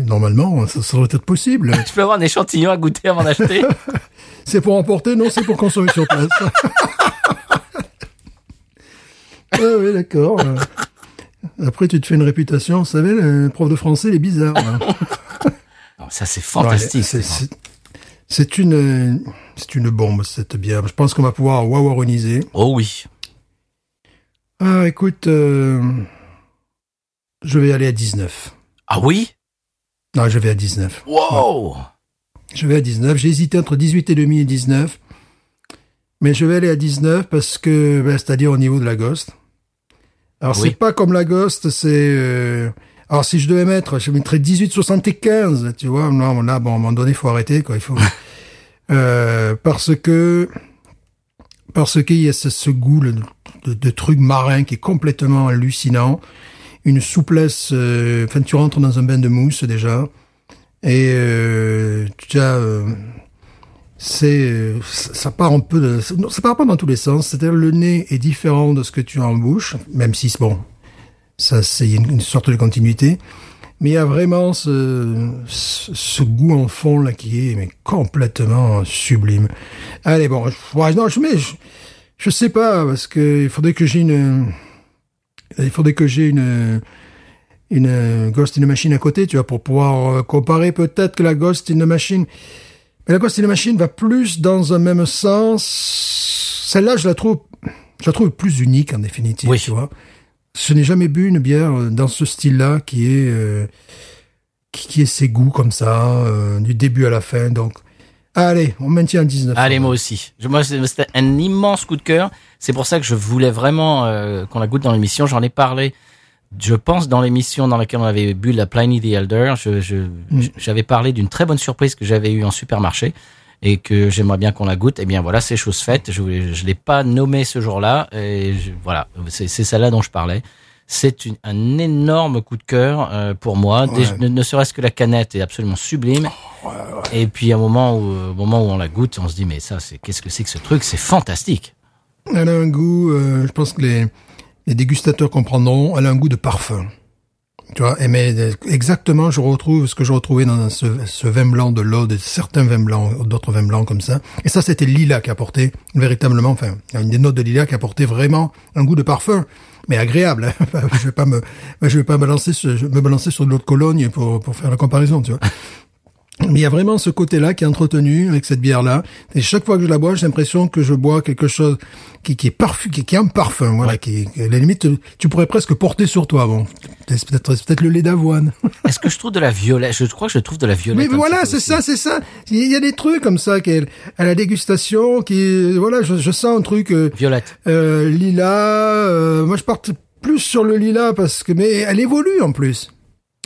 normalement, ça, ça devrait être possible. je peux avoir un échantillon à goûter avant d'acheter C'est pour emporter, non, c'est pour consommer sur place. ah oui, d'accord. Après, tu te fais une réputation. Vous savez, le prof de français, il est bizarre. Non, Ça c'est fantastique. Ouais, c'est- c'est- C'est une, c'est une bombe, cette bière. Je pense qu'on va pouvoir wawaroniser. Oh oui. Ah, écoute, euh, je vais aller à 19. Ah oui? Non, je vais à 19. Wow Je vais à 19. J'ai hésité entre 18 et demi et 19. Mais je vais aller à 19 parce que, ben, c'est-à-dire au niveau de la Ghost. Alors, Oui. c'est pas comme la Ghost, c'est, euh, alors si je devais mettre, je mettrais 18,75, tu vois. Non, là, bon, à un moment donné, il faut arrêter, quoi. Il faut, euh, parce que, parce qu'il y a ce, ce goût de truc marin qui est complètement hallucinant. Une souplesse, euh, enfin, tu rentres dans un bain de mousse, déjà. Et euh, tu as, euh, c'est, euh, ça part un peu de, ça part pas dans tous les sens. C'est-à-dire le nez est différent de ce que tu as en bouche, même si bon, ça c'est une, sorte de continuité. Mais il y a vraiment ce, ce, goût en fond là qui est mais complètement sublime. Allez bon, je, non, je mets, je, je sais pas parce que il faudrait que j'ai une, il faudrait que j'ai une une Ghost in the Machine à côté, tu vois, pour pouvoir euh, comparer peut-être que la Ghost in the Machine. Mais la Ghost in the Machine va plus dans un même sens. Celle-là, je la trouve, je la trouve plus unique en définitive, Oui. tu vois. Je n'ai jamais bu une bière euh, dans ce style-là qui est euh, qui, qui ait ses goûts comme ça, euh, du début à la fin. Donc, allez, on maintient à 19. Allez, moi aussi. Je- Moi, c'est- c'était un immense coup de cœur. C'est pour ça que je voulais vraiment euh, qu'on la goûte dans l'émission. J'en ai parlé, je pense, dans l'émission dans laquelle on avait bu la Pliny the Elder. Je, je- j'avais parlé d'une très bonne surprise que j'avais eue en supermarché et que j'aimerais bien qu'on la goûte. Eh bien, voilà, c'est chose faite. Je je l'ai pas nommé ce jour-là. Et je- voilà, c'est celle-là dont je parlais. C'est un énorme coup de cœur euh, pour moi. Ouais. Ne, ne serait-ce que la canette est absolument sublime. Et puis à un moment où, au moment où on la goûte, on se dit mais ça, c'est qu'est-ce que c'est que ce truc? C'est fantastique. Elle a un goût, euh, je pense que les, les dégustateurs comprendront, elle a un goût de parfum. Tu vois, mais exactement, je retrouve ce que je retrouvais dans ce, vin blanc de l'Aude, certains vins blancs, d'autres vins blancs comme ça. Et ça, c'était le lilas qui apportait véritablement, enfin, une des notes de lilas qui apportait vraiment un goût de parfum, mais agréable. hein. je vais pas me, je vais pas me balancer, sur, me balancer sur de l'eau de Cologne pour, pour faire la comparaison, tu vois. Mais il y a vraiment ce côté-là qui est entretenu avec cette bière-là. Et chaque fois que je la bois, j'ai l'impression que je bois quelque chose qui, qui est parfum, qui, qui a un parfum, voilà, qui, qui, à la limite, tu pourrais presque porter sur toi. Bon, c'est peut-être, peut-être le lait d'avoine. Est-ce que je trouve de la violette? Je crois que je trouve de la violette. Mais voilà, c'est ça, c'est ça. Il y a des trucs comme ça qu'elle, à la dégustation, qui, voilà, je, je sens un truc euh, Violette. euh, lilas. euh, moi, je parte plus sur le lilas parce que, mais elle évolue en plus.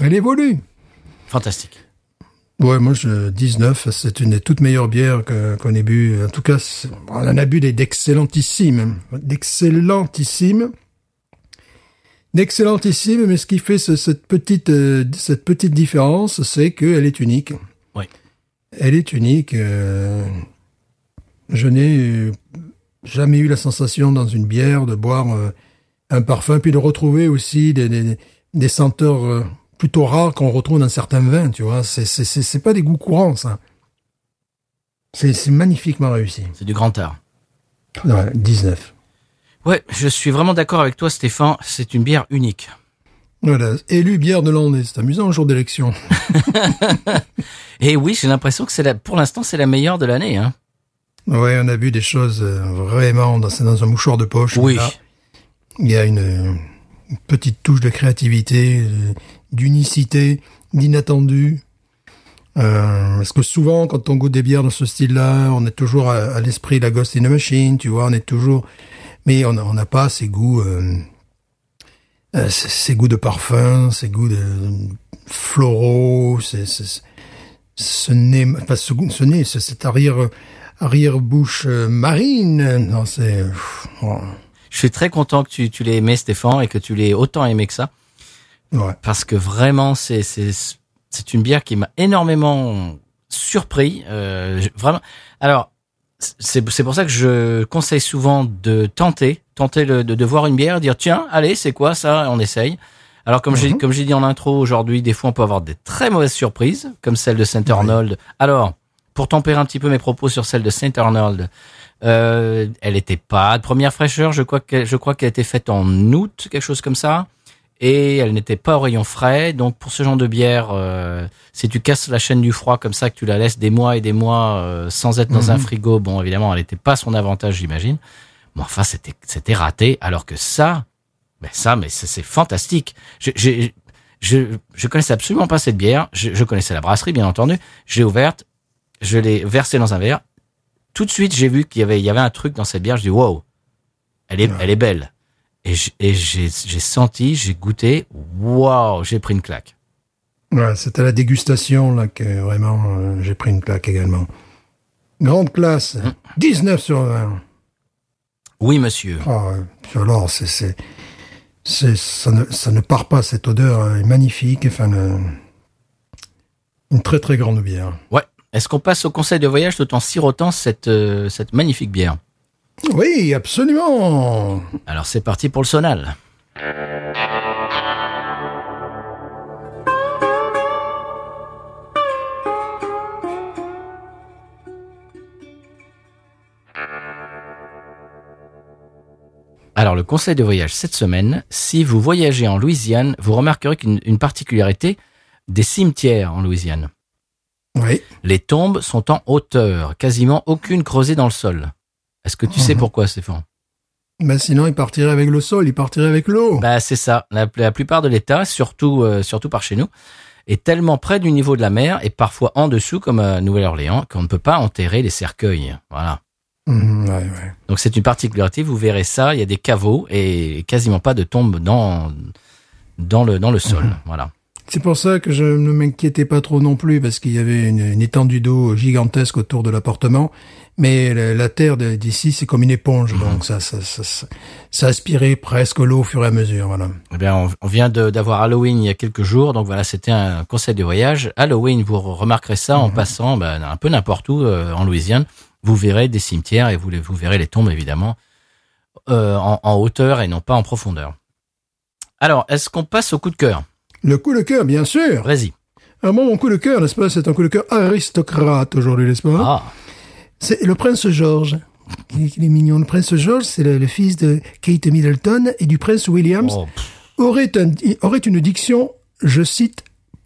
Elle évolue. Fantastique. Ouais, moi, je, 19, c'est une des toutes meilleures bières que- qu'on ait bu. En tout cas, on en a bu des d'excellentissimes. D'excellentissimes. D'excellentissimes, mais ce qui fait ce- cette petite, euh, cette petite différence, c'est qu'elle est unique. Oui. Elle est unique. euh, je n'ai euh, jamais eu la sensation dans une bière de boire euh, un parfum, puis de retrouver aussi des, des, des senteurs plutôt rares qu'on retrouve dans certains vins, tu vois. C'est, c'est, c'est, c'est pas des goûts courants, ça. C'est, c'est magnifiquement réussi. C'est du grand art. Ouais, 19. Ouais, je suis vraiment d'accord avec toi, Stéphane. C'est une bière unique. Voilà. Élu bière de l'année. C'est amusant, un jour d'élection. Et oui, j'ai l'impression que c'est la, pour l'instant, c'est la meilleure de l'année. Hein. Ouais, on a vu des choses euh, vraiment dans, un mouchoir de poche. Oui. Là, il y a une, une petite touche de créativité, euh, d'unicité, d'inattendu. Euh, parce que souvent, quand on goûte des bières dans ce style-là, on est toujours à, l'esprit la Ghost in the Machine, tu vois, on est toujours, mais on n'a pas ces goûts, euh, euh, ces, goûts de parfum, ces goûts de floraux, ce nez, enfin, ce, ce nez, ce- cette arrière, arrière-bouche marine. Non, c'est, oh, Je suis très content que tu, tu l'aies aimé, Stéphane, et que tu l'aies autant aimé que ça. Ouais. parce que vraiment c'est c'est c'est une bière qui m'a énormément surpris euh, vraiment. Alors c'est c'est pour ça que je conseille souvent de tenter tenter le, de, de voir une bière dire tiens allez c'est quoi ça? On essaye. Alors comme j'ai comme j'ai dit en intro aujourd'hui des fois on peut avoir des très mauvaises surprises comme celle de Saint Arnold. Alors pour tempérer un petit peu mes propos sur celle de Saint Arnold euh, elle était pas de première fraîcheur. Je crois que je crois qu'elle a été faite en août quelque chose comme ça et elle n'était pas au rayon frais. Donc pour ce genre de bière, euh, si tu casses la chaîne du froid comme ça, que tu la laisses des mois et des mois euh, sans être dans un frigo, bon évidemment, elle n'était pas à son avantage, j'imagine. Mais enfin, c'était c'était raté. Alors que ça, mais ça, mais c'est c'est fantastique. Je, je, je, je connaissais absolument pas cette bière. Je, je connaissais la brasserie, bien entendu. Je l'ai ouverte, je l'ai versée dans un verre. Tout de suite, j'ai vu qu'il y avait, il y avait un truc dans cette bière. Je dis wow, elle est, elle est belle. Et j'ai senti, j'ai goûté, waouh, j'ai pris une claque. Ouais, c'est à la dégustation là que vraiment euh, j'ai pris une claque également. Grande classe, 19 sur 20. Oui, monsieur. Ouais. alors c'est ça ne ça ne part pas cette odeur euh, est magnifique. Enfin, le- une très très grande bière. Ouais. Est-ce qu'on passe au conseil de voyage tout en sirotant cette, euh, cette magnifique bière? Oui, absolument. Alors c'est parti pour le sonal. Alors le conseil de voyage cette semaine, si vous voyagez en Louisiane, vous remarquerez qu'une une particularité des cimetières en Louisiane. Oui. Les tombes sont en hauteur, quasiment aucune creusée dans le sol. Est-ce que tu sais pourquoi, Stéphane? Ben sinon, il partirait avec le sol, il partirait avec l'eau. Bah c'est ça. La, la plupart de l'État, surtout euh, surtout par chez nous, est tellement près du niveau de la mer et parfois en dessous, comme à Nouvelle-Orléans, qu'on ne peut pas enterrer les cercueils. Voilà. Mhm, ouais, ouais. Donc c'est une particularité. Vous verrez ça. Il y a des caveaux et quasiment pas de tombes dans dans le dans le sol. Voilà. C'est pour ça que je ne m'inquiétais pas trop non plus, parce qu'il y avait une, une étendue d'eau gigantesque autour de l'appartement. Mais la, la terre d'ici, c'est comme une éponge, donc ça, ça, ça, ça, ça aspirait presque l'eau au fur et à mesure, voilà. Eh bien, on, on vient d'avoir Halloween il y a quelques jours, donc voilà, c'était un conseil de voyage. Halloween, vous remarquerez ça en passant ben, un peu n'importe où euh, en Louisiane. Vous verrez des cimetières et vous, les- vous verrez les tombes évidemment euh, en, en hauteur et non pas en profondeur. Alors, est-ce qu'on passe au coup de cœur? Le coup de cœur, bien sûr. Vas-y. Alors moi, mon coup de cœur, n'est-ce pas, c'est un coup de cœur aristocrate aujourd'hui, n'est-ce pas? Ah, C'est le prince George. Il est, mignon. Le prince George, c'est le, le fils de Kate Middleton et du prince William. oh, Aurait, un- aurait une diction, je cite,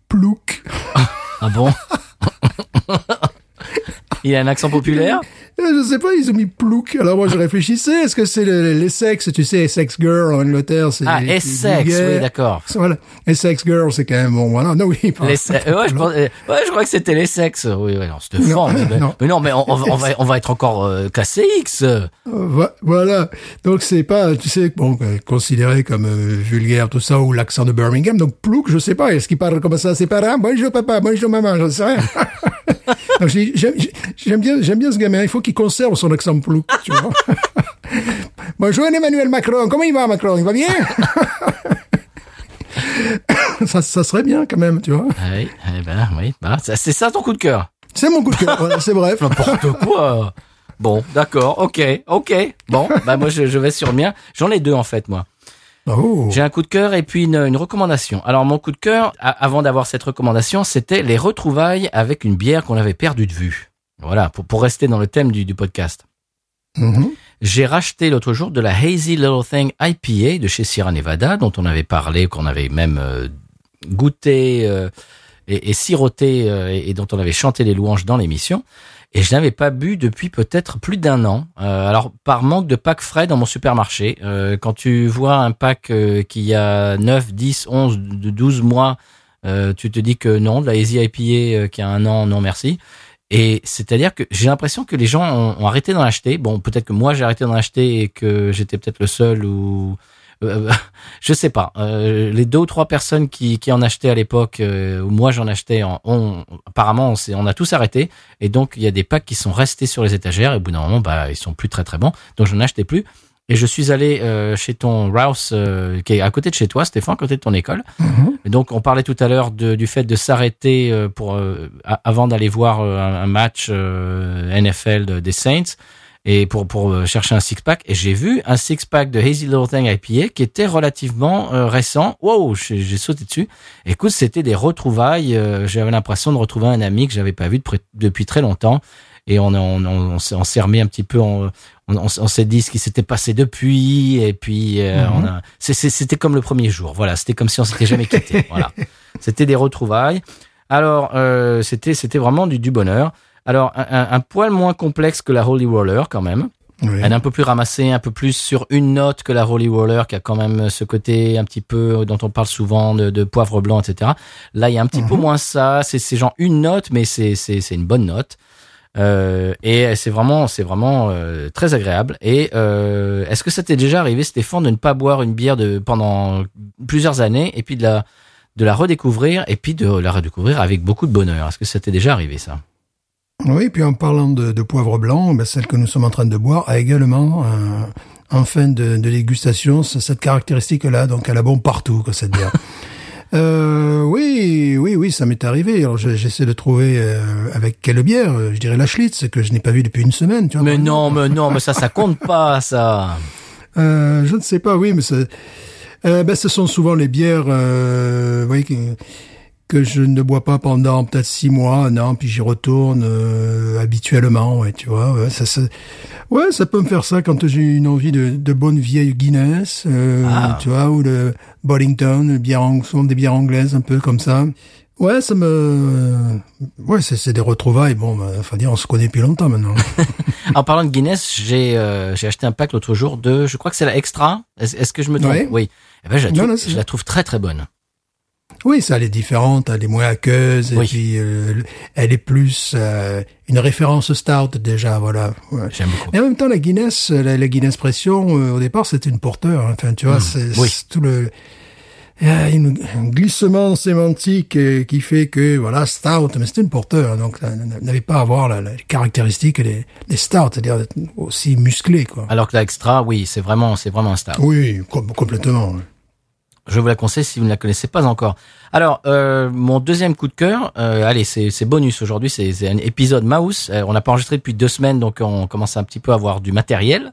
plouc. ah bon? Il a un accent populaire? Je sais pas, ils ont mis plouc. Alors moi, je réfléchissais, est-ce que c'est le- l'Essex, tu sais, Essex Girl en Angleterre, c'est... Ah, les- les vulgaires. oui, d'accord. Voilà. Essex Girl, c'est quand même bon, voilà. Non, oui. Les euh, ouais, je pense- euh, ouais, je crois que c'était les sexes. Oui, ouais, non, c'était fort. Mais, non. mais non, mais on, on va- on va, être encore euh, classé X. Euh, vo- Voilà. Donc c'est pas, tu sais, bon, euh, considéré comme euh, vulgaire tout ça ou l'accent de Birmingham. Donc plouc, je sais pas. Est-ce qu'il parle comme ça? À ses parents Bonjour papa, bonjour maman, je sais rien. J'aime bien, j'aime bien ce gamin. Il faut qu'il conserve son accent plouc, tu vois. bonjour Emmanuel Macron. Comment il va Macron? Il va bien? Ça, ça serait bien quand même, tu vois. Ah Oui, eh ben, oui, bah, ça- c'est ça ton coup de cœur? C'est mon coup de cœur. voilà, c'est bref. N'importe quoi. Bon, d'accord, ok, ok. Bon, bah moi je, je vais sur le mien. J'en ai deux en fait moi. Oh. J'ai un coup de cœur et puis une, une recommandation. Alors mon coup de cœur, avant d'avoir cette recommandation, c'était les retrouvailles avec une bière qu'on avait perdue de vue. Voilà, pour, pour rester dans le thème du, du podcast. Mhm. J'ai racheté l'autre jour de la Hazy Little Thing IPA de chez Sierra Nevada, dont on avait parlé, qu'on avait même euh, goûté euh, et, et siroté euh, et, et dont on avait chanté les louanges dans l'émission. Et je n'avais pas bu depuis peut-être plus d'un an. Euh, alors par manque de pack frais dans mon supermarché, euh, quand tu vois un pack euh, qui a 9, 10, 11, de 12 mois, euh, tu te dis que non, de la Hazy IPA euh, qui a un an, non merci. Et c'est-à-dire que j'ai l'impression que les gens ont, ont arrêté d'en acheter. Bon, peut-être que moi j'ai arrêté d'en acheter et que j'étais peut-être le seul ou euh, je sais pas. Euh, les deux ou trois personnes qui, qui en achetaient à l'époque, euh, où moi j'en achetais, en, ont, apparemment on, on a tous arrêté. Et donc il y a des packs qui sont restés sur les étagères et au bout d'un moment, bah ils sont plus très très bons. Donc j'en achetais plus. Et je suis allé euh, chez ton Rouse, euh, qui est à côté de chez toi, Stéphane, à côté de ton école. Mhm. Et donc, on parlait tout à l'heure de- du fait de s'arrêter euh, pour euh, a- avant d'aller voir euh, un, un match euh, NFL de- des Saints et pour pour chercher un six pack. Et j'ai vu un six pack de Hazy Little Thing IPA qui était relativement récent. Wow, j'ai sauté dessus. Écoute, c'était des retrouvailles. j'avais l'impression de retrouver un ami que j'avais pas vu depuis- depuis très longtemps. Et on, on, on, on s'est remis un petit peu on, s'est dit ce qui s'était passé depuis et puis euh, Mhm. on a c'était comme le premier jour voilà c'était comme si on s'était jamais quitté voilà. C'était des retrouvailles. Alors euh, c'était c'était vraiment du, du bonheur. Alors un, poil moins complexe que la Holy Roller quand même. Oui. elle est un peu plus ramassée un peu plus sur une note que la Holy Roller qui a quand même ce côté un petit peu dont on parle souvent de, de poivre blanc etc là il y a un petit peu moins ça c'est genre une note mais c'est une bonne note euh, et c'est vraiment, c'est vraiment euh, très agréable. Et euh, est-ce que ça t'est déjà arrivé, Stéphane, de ne pas boire une bière de pendant plusieurs années et puis de la de la redécouvrir et puis de la redécouvrir avec beaucoup de bonheur? Est-ce que ça t'est déjà arrivé ça? Oui, puis en parlant de, de poivre blanc, ben, celle que nous sommes en train de boire a également, en fin de, de dégustation, cette caractéristique-là. Donc, elle a bon partout, que cette bière. Euh, oui, oui, oui, ça m'est arrivé. Alors, je- j'essaie de trouver euh, avec quelle bière. euh, Je dirais la Schlitz, que je n'ai pas vue depuis une semaine. Tu vois, Mais non, mais non, mais ça, ça compte pas, ça. Euh, je ne sais pas, oui, mais euh, ben, ce sont souvent les bières, euh, oui, que, je ne bois pas pendant peut-être six mois, non, puis j'y retourne euh, habituellement, ouais, tu vois. Ouais, ça, ça, ouais, ça peut me faire ça quand j'ai une envie de, de bonne vieille Guinness, euh, Ah. tu vois, ou de Boddington, une bière, souvent des bières anglaises, un peu comme ça. Ouais, ça me, ouais, c'est c'est des retrouvailles. Bon, ben, enfin dire, on se connaît depuis longtemps maintenant. En parlant de Guinness, j'ai euh, j'ai acheté un pack l'autre jour de, je crois que c'est la Extra. Est-ce que je me trompe? Ouais. Oui. Eh ben, je la trouve, non, je la trouve très très bonne. Oui, ça, elle est différente, elle est moins aqueuse, Oui. et puis euh, elle est plus euh, une référence stout déjà, voilà. Ouais. J'aime beaucoup. Mais en même temps, la Guinness, la, la Guinness Pression, euh, au départ, c'était une porteur. hein. Enfin, tu vois, c'est Hmm. oui. c'est tout le il y a une- un glissement sémantique euh, qui fait que voilà stout, mais c'était une porteur, donc ça n'avait pas à avoir la, la- les caractéristiques des, des stouts, c'est-à-dire d'être aussi musclé, quoi. Alors que la Extra, oui, c'est vraiment, c'est vraiment un star. Oui, com- complètement. Je vous la conseille si vous ne la connaissez pas encore. Alors, euh, mon deuxième coup de cœur, euh, allez, c'est bonus aujourd'hui, c'est c'est un épisode Mouse. Euh, on n'a pas enregistré depuis deux semaines, donc on commence un petit peu à avoir du matériel.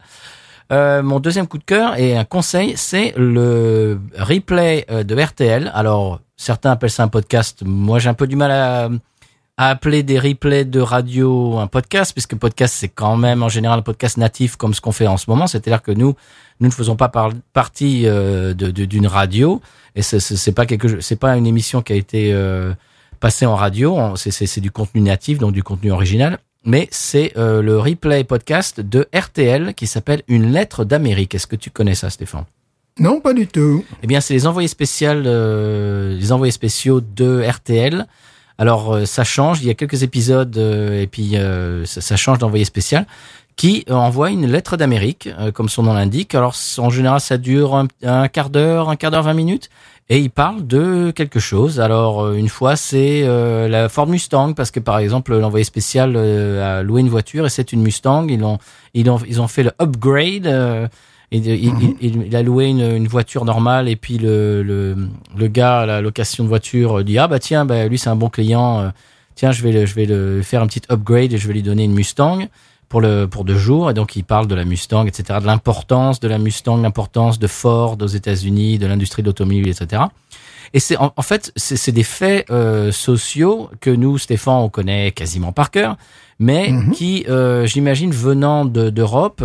Euh, mon deuxième coup de cœur et un conseil, c'est le replay euh, de RTL. Alors, certains appellent ça un podcast. Moi, j'ai un peu du mal à, à appeler des replays de radio un podcast, puisque podcast, c'est quand même en général un podcast natif comme ce qu'on fait en ce moment. C'est-à-dire que nous, nous ne faisons pas par- partie euh, d'une radio, et c'est- pas quelque, chose- c'est pas une émission qui a été euh, passée en radio. On- C'est c'est- c'est du contenu natif, donc du contenu original. Mais c'est euh, le replay podcast de RTL qui s'appelle Une lettre d'Amérique. Est-ce que tu connais ça, Stéphane? Non, pas du tout. eh bien, c'est les envoyés spéciaux, euh, les envoyés spéciaux de RTL. Alors, euh, ça change. Il y a quelques épisodes euh, et puis euh, ça, change d'envoyé spécial qui envoie une lettre d'Amérique, comme son nom l'indique. Alors, en général, ça dure un, quart d'heure, un quart d'heure, vingt minutes. Et il parle de quelque chose. Alors, une fois, c'est la Ford Mustang, parce que, par exemple, l'envoyé spécial a loué une voiture et c'est une Mustang. Ils ont, ils ont, ils ont fait le upgrade. Et il, il- il- il a loué une, une voiture normale et puis le, le, le gars à la location de voiture dit ah bah tiens bah lui c'est un bon client euh, tiens, je vais le, je vais le faire un petit upgrade et je vais lui donner une Mustang pour le pour deux jours. Et donc il parle de la Mustang, etc., de l'importance de la Mustang, l'importance de Ford aux États-Unis, de l'industrie de l'automobile, etc. Et c'est en, en fait c'est des faits euh, sociaux que nous, Stéphane, on connaît quasiment par cœur, mais Mhm. qui, euh, j'imagine, venant de- d'Europe,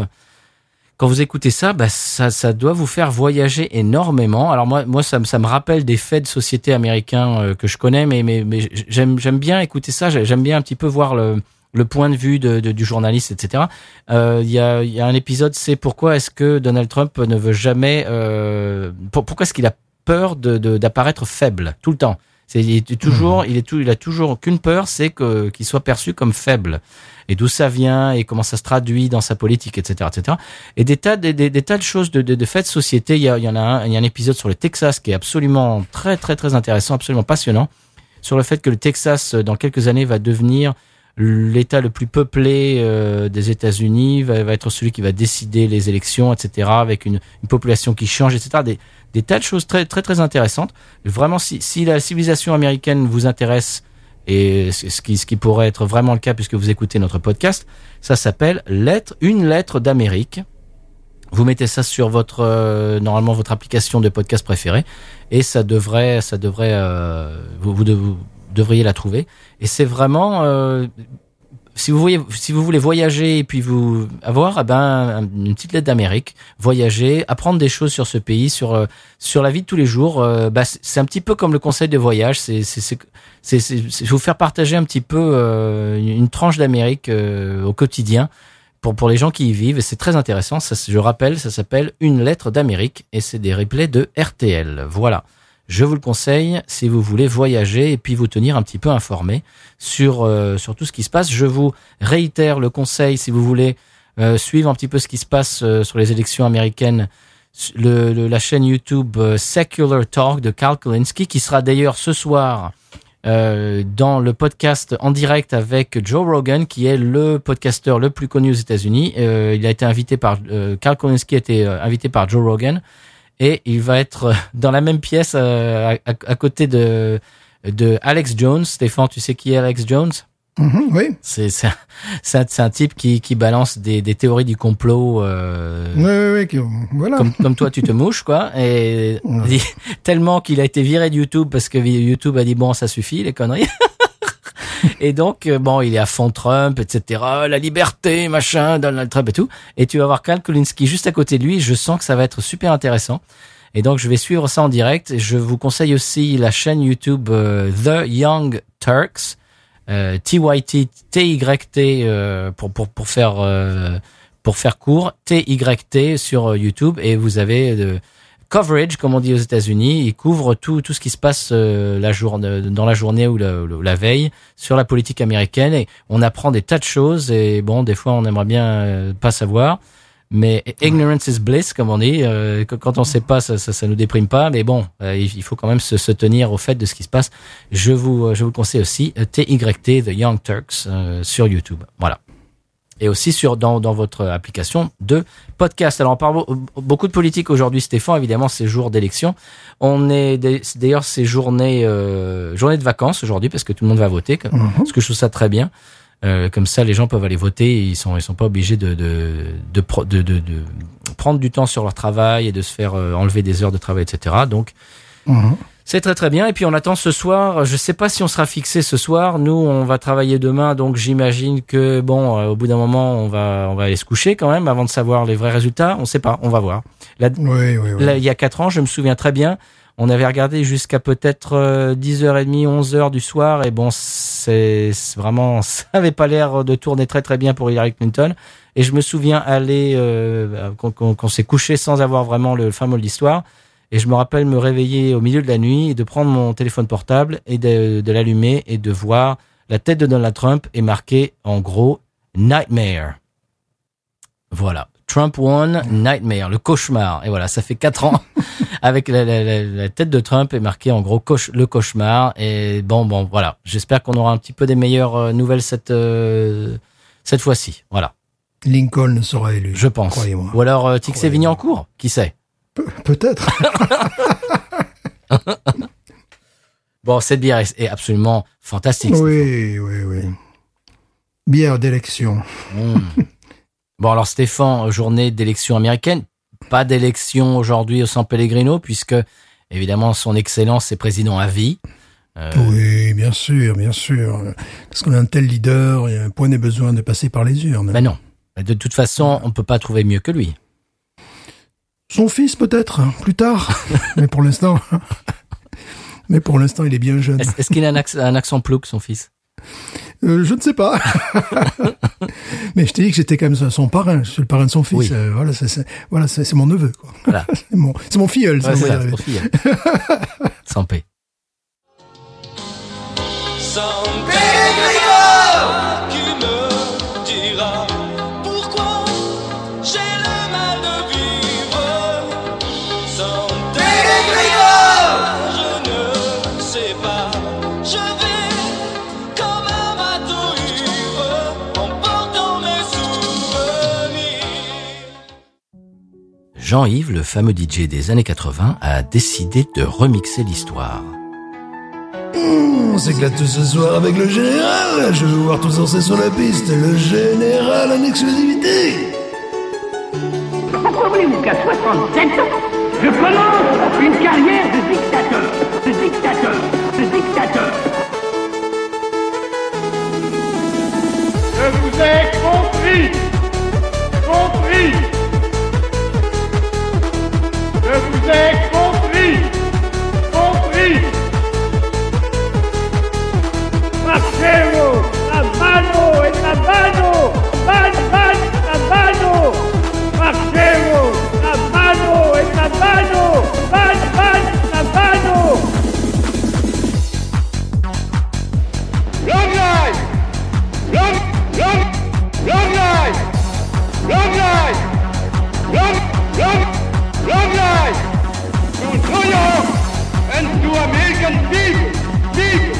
quand vous écoutez ça, bah, ça, ça doit vous faire voyager énormément. Alors moi, moi, ça, me- ça me rappelle des faits de société américains euh, que je connais, mais, mais, mais j'aime, j'aime bien écouter ça. J'aime bien un petit peu voir le, le point de vue de, de- du journaliste, etc. Euh, Il y, a, y a un épisode, c'est pourquoi est-ce que Donald Trump ne veut jamais, euh, pour- pourquoi est-ce qu'il a peur de- d'apparaître faible tout le temps? C'est, il est toujours, il est tout, il a toujours qu'une peur, c'est que qu'il soit perçu comme faible. Et d'où ça vient et comment ça se traduit dans sa politique, etc., etc. Et des tas, des, des, des tas de choses de, de, de faits de société. Il y, a, il y en a un, il y a un épisode sur le Texas qui est absolument très, très, très intéressant, absolument passionnant, sur le fait que le Texas, dans quelques années, va devenir l'État le plus peuplé euh, des États-Unis, va, va être celui qui va décider les élections, etc., avec une, une population qui change, etc. Des, des tas de choses très, très, très intéressantes. Vraiment, si, si la civilisation américaine vous intéresse, et ce qui, ce qui pourrait être vraiment le cas puisque vous écoutez notre podcast, ça s'appelle lettre, une lettre d'Amérique. Vous mettez ça sur votre euh, normalement votre application de podcast préférée et ça devrait ça devrait euh, vous, vous devriez la trouver. Et c'est vraiment euh, si vous si vous voulez voyager et puis vous avoir eh ben une petite lettre d'Amérique voyager apprendre des choses sur ce pays sur euh, sur la vie de tous les jours euh, bah, c'est un petit peu comme le conseil de voyage. C'est vous faire partager un petit peu une tranche d'Amérique au quotidien pour pour les gens qui y vivent. C'est très intéressant. Ça je rappelle ça s'appelle une lettre d'Amérique et c'est des replays de RTL voilà je vous le conseille si vous voulez voyager et puis vous tenir un petit peu informé sur euh, tout ce qui se passe je vous réitère le conseil si vous voulez euh, suivre un petit peu ce qui se passe euh, sur les élections américaines la chaîne YouTube Secular Talk de Carl Kolinsky qui sera d'ailleurs ce soir dans le podcast en direct avec Joe Rogan, qui est le podcasteur le plus connu aux États-Unis. Il a été invité par euh, Carl Kolinsky a été invité par Joe Rogan et il va être euh, dans la même pièce euh, à, à- à côté de de Alex Jones. Stéphane, tu sais qui est Alex Jones? Mhm, oui. C'est c'est un, c'est un, type qui qui balance des, des théories du complot. Euh, Oui, oui, oui. Voilà. comme, comme toi, tu te mouches, quoi. Et Ouais. tellement qu'il a été viré de YouTube parce que YouTube a dit bon, ça suffit, les conneries. et donc, euh, bon, il est à fond Trump, etc. La liberté, machin, Donald Trump et tout. Et tu vas voir Carl Kulinski juste à côté de lui. Je sens que ça va être super intéressant. Et donc, je vais suivre ça en direct. Je vous conseille aussi la chaîne YouTube euh, The Young Turks. Euh, TYT, TYT, euh, pour, pour, pour faire, euh, pour faire court, TYT sur YouTube et vous avez coverage, comme on dit aux États-Unis. Il couvre tout, tout ce qui se passe euh, la journée, dans la journée ou la, la veille sur la politique américaine et on apprend des tas de choses et bon, des fois on aimerait bien euh, pas savoir. Mais ignorance is bliss, comme on dit. Euh, quand on sait pas, ça, ça, ça nous déprime pas. Mais bon, euh, il faut quand même se, se tenir au fait de ce qui se passe. Je vous, je vous le conseille aussi, TYT, The Young Turks, euh, sur YouTube. Voilà. Et aussi sur dans, dans votre application de podcast. Alors on parle beau- beaucoup de politique aujourd'hui, Stéphane. Évidemment, c'est jour d'élection. On est d'ailleurs ces journées euh, journée de vacances aujourd'hui parce que tout le monde va voter. Mhm. Parce que je trouve ça très bien. Euh, comme ça, les gens peuvent aller voter. Et ils sont ils sont pas obligés de de de, pro- de, de, de prendre du temps sur leur travail et de se faire euh, enlever des heures de travail, etc. Donc Mhm. C'est très très bien. Et puis on attend ce soir. Je sais pas si on sera fixé ce soir. Nous, on va travailler demain, donc j'imagine que bon, euh, au bout d'un moment, on va on va aller se coucher quand même avant de savoir les vrais résultats. On sait pas. On va voir. La- Oui, oui, oui. Là, il y a quatre ans, je me souviens très bien. On avait regardé jusqu'à peut-être euh, 10h30, 11h du soir, et bon, c'est vraiment, ça avait pas l'air de tourner très très bien pour Hillary Clinton. Et je me souviens aller, euh, qu'on qu'on- qu'on s'est couché sans avoir vraiment le fin mot de l'histoire. Et je me rappelle me réveiller au milieu de la nuit et de prendre mon téléphone portable et de, de l'allumer et de voir la tête de Donald Trump est marquée en gros Nightmare. Voilà. Trump won, Nightmare, le cauchemar. Et voilà, ça fait quatre ans avec la, la- la- la tête de Trump est marquée en gros cauch- le cauchemar. Et bon, bon, voilà. J'espère qu'on aura un petit peu des meilleures euh, nouvelles cette euh, cette fois-ci. Voilà, Lincoln sera élu. je pense. Croyez-moi. Ou alors euh, Tixé. Vignancourt, qui sait? Pe- Peut-être. Bon, cette bière est, absolument fantastique. Oui, oui, oui. Bière d'élection. Mm. Bon, alors Stéphane, journée d'élection américaine. Pas d'élection aujourd'hui au San Pellegrino, puisque, évidemment, son excellence est président à vie. Euh, Oui, bien sûr, bien sûr. Parce qu'on a un tel leader, il y a un point de besoin de passer par les urnes. ben non. De toute façon, on peut pas trouver mieux que lui. Son fils, peut-être, plus tard. Mais pour l'instant. Mais pour l'instant, il est bien jeune. Est-ce qu'il a un, acc- un accent plouc, son fils? Euh, je ne sais pas. Mais je t'ai dit que j'étais quand même son parrain. Je suis le parrain de son fils. Oui. Euh, voilà, c'est, c'est- voilà, c'est, mon neveu. Quoi. Voilà. C'est mon, c'est mon filleul. ça, Ouais, on c'est va y ça, arriver. son fille. Sans paix. San Pellegrino Jean-Yves, le fameux DJ des années 80, a décidé de remixer l'histoire. On s'éclate tout ce soir avec le général. Je veux voir tous danser sur la piste. Le général en exclusivité. Pourquoi voulez-vous qu'à 67 ans, je commence une carrière de dictateur, de dictateur, de dictateur Je vous ai compris Compris Je vous ai compris Compris Marcelo La mano et la mano Man, Digo, digo.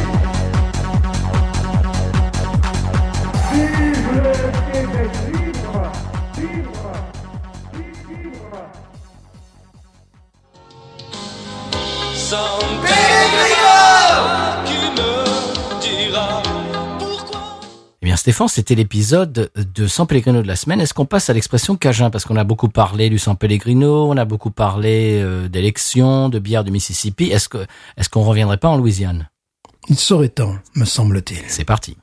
Stéphane, c'était l'épisode de San Pellegrino de la semaine. Est-ce qu'on passe à l'expression Cajun? Parce qu'on a beaucoup parlé du San Pellegrino, on a beaucoup parlé euh, d'élections, de bière du Mississippi. Est-ce que est-ce qu'on reviendrait pas en Louisiane? Il serait temps, me semble-t-il. C'est parti.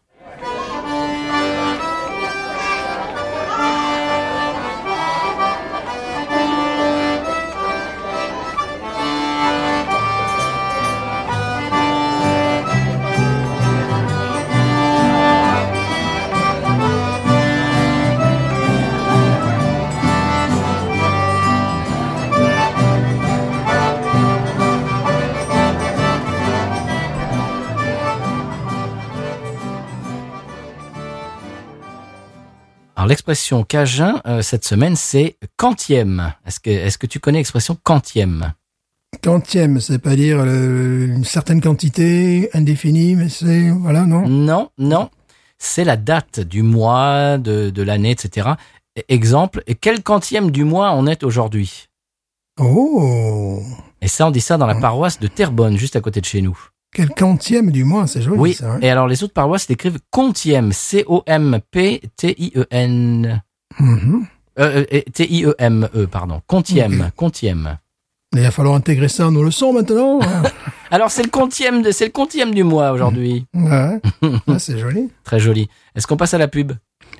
L'expression Cajun euh, cette semaine, c'est quantième. Est-ce que est-ce que tu connais l'expression quantième? Quantième, c'est pas dire une certaine quantité indéfinie, mais c'est voilà non? Non, non. C'est la date du mois, de, de l'année, etc. E- Exemple, et quel quantième du mois on est aujourd'hui? Oh, Et ça, on dit ça dans la paroisse de Terrebonne, juste à côté de chez nous. Quel quantième du mois, c'est joli Oui. ça. hein. Et alors, les autres paroisses l'écrivent quantième. C-O-M-P-T-I-E-N. Mhm. Euh, euh, T-I-E-M-E, pardon. Quantième. Quantième. Il va falloir intégrer ça à nos leçons maintenant. hein. Alors, c'est le quantième, de, c'est le quantième du mois aujourd'hui. ouais. Ah, c'est joli. Très joli. Est-ce qu'on passe à la pub?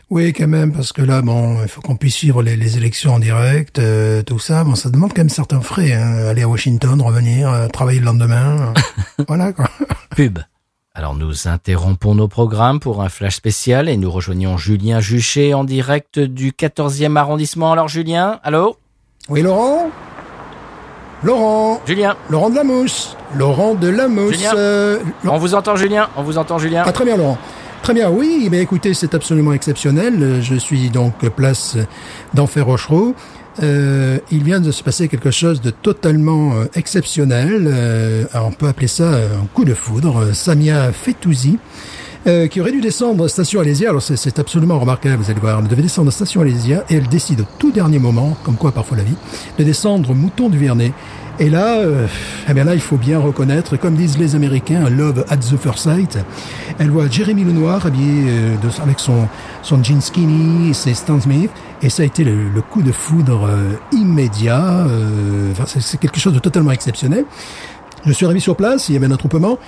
Oui, quand même, parce que là, bon, il faut qu'on puisse suivre les, les élections en direct, euh, tout ça. Bon, ça demande quand même certains frais. Hein. Aller à Washington, revenir, euh, travailler le lendemain. euh, voilà, quoi. Pub. Alors nous interrompons nos programmes pour un flash spécial et nous rejoignons Julien Juchet en direct du 14e arrondissement. Alors Julien, allô? Oui, Laurent? Laurent? Julien, Laurent de la Mousse Laurent de la Mousse Julien euh, on vous entend Julien, on vous entend Julien. Ah, très bien, Laurent. Très bien, oui, mais écoutez, c'est absolument exceptionnel. Euh, Je suis donc place d'Enfer Rochereau. Euh, il vient de se passer quelque chose de totalement euh, exceptionnel. Euh, on peut appeler ça un coup de foudre. Euh, Samia Fetouzi euh, qui aurait dû descendre station Alésia. Alors c'est- absolument remarquable, vous allez voir. Elle devait descendre station Alésia et elle décide au tout dernier moment, comme quoi parfois la vie, de descendre Mouton du Vernet. Et là, euh, eh bien là, il faut bien reconnaître, comme disent les Américains, love at the first sight. Elle voit Jérémy Lenoir habillé euh, avec son son jean skinny, ses Stan Smith, et ça a été le, le coup de foudre euh, immédiat. euh, enfin, c'est quelque chose de totalement exceptionnel. Je suis arrivé sur place, il y avait un attroupement,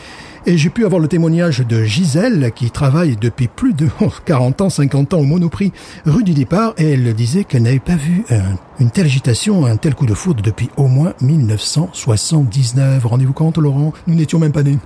et j'ai pu avoir le témoignage de Gisèle, qui travaille depuis plus de 40 ans, 50 ans au Monoprix, rue du départ, et elle disait qu'elle n'avait pas vu un- une telle agitation, un tel coup de foudre depuis au moins 1979. Rendez-vous compte, Laurent? Nous n'étions même pas nés.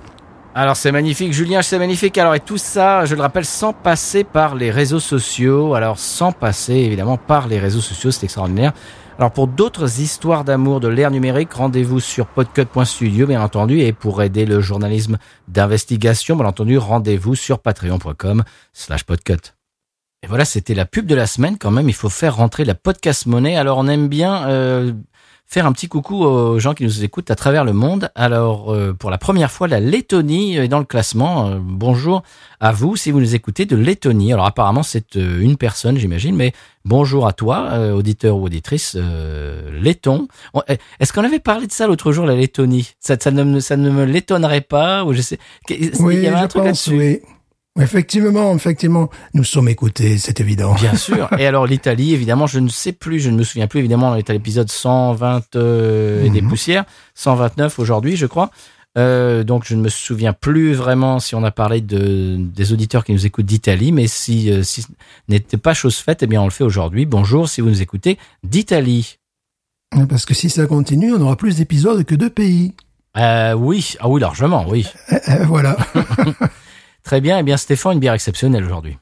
Alors c'est magnifique, Julien, c'est magnifique. Alors et tout ça, je le rappelle, sans passer par les réseaux sociaux. Alors sans passer évidemment par les réseaux sociaux, c'est extraordinaire. Alors pour d'autres histoires d'amour de l'ère numérique, rendez-vous sur podcut.studio bien entendu. Et pour aider le journalisme d'investigation, bien entendu, rendez-vous sur patreon.com slash podcut. Et voilà, c'était la pub de la semaine quand même. Il faut faire rentrer la podcast monnaie. Alors on aime bien euh, faire un petit coucou aux gens qui nous écoutent à travers le monde. Alors, euh, pour la première fois, la Lettonie est dans le classement. Euh, bonjour à vous si vous nous écoutez de Lettonie. Alors, apparemment, c'est euh, une personne, j'imagine, mais bonjour à toi, euh, auditeur ou auditrice euh, letton. On- eh, Est-ce qu'on avait parlé de ça l'autre jour, la Lettonie? Ça, ça, ne, me- ça ne me l'étonnerait pas ou je sais. Il Oui, y avait un truc là-dessus? oui. Effectivement, effectivement, nous sommes écoutés, c'est évident. Bien sûr. Et alors l'Italie, évidemment, je ne sais plus, je ne me souviens plus, évidemment, on est à l'épisode 120 euh, et des Mhm. poussières, 129 aujourd'hui, je crois. Euh, donc je ne me souviens plus vraiment si on a parlé de des auditeurs qui nous écoutent d'Italie, mais si euh, si n'était pas chose faite, eh bien on le fait aujourd'hui. Bonjour si vous nous écoutez d'Italie. Parce que si ça continue, on aura plus d'épisodes que de pays. Euh, oui, ah oui largement, oui. Euh, euh, voilà, Très bien. Eh bien Stéphane, une bière exceptionnelle aujourd'hui.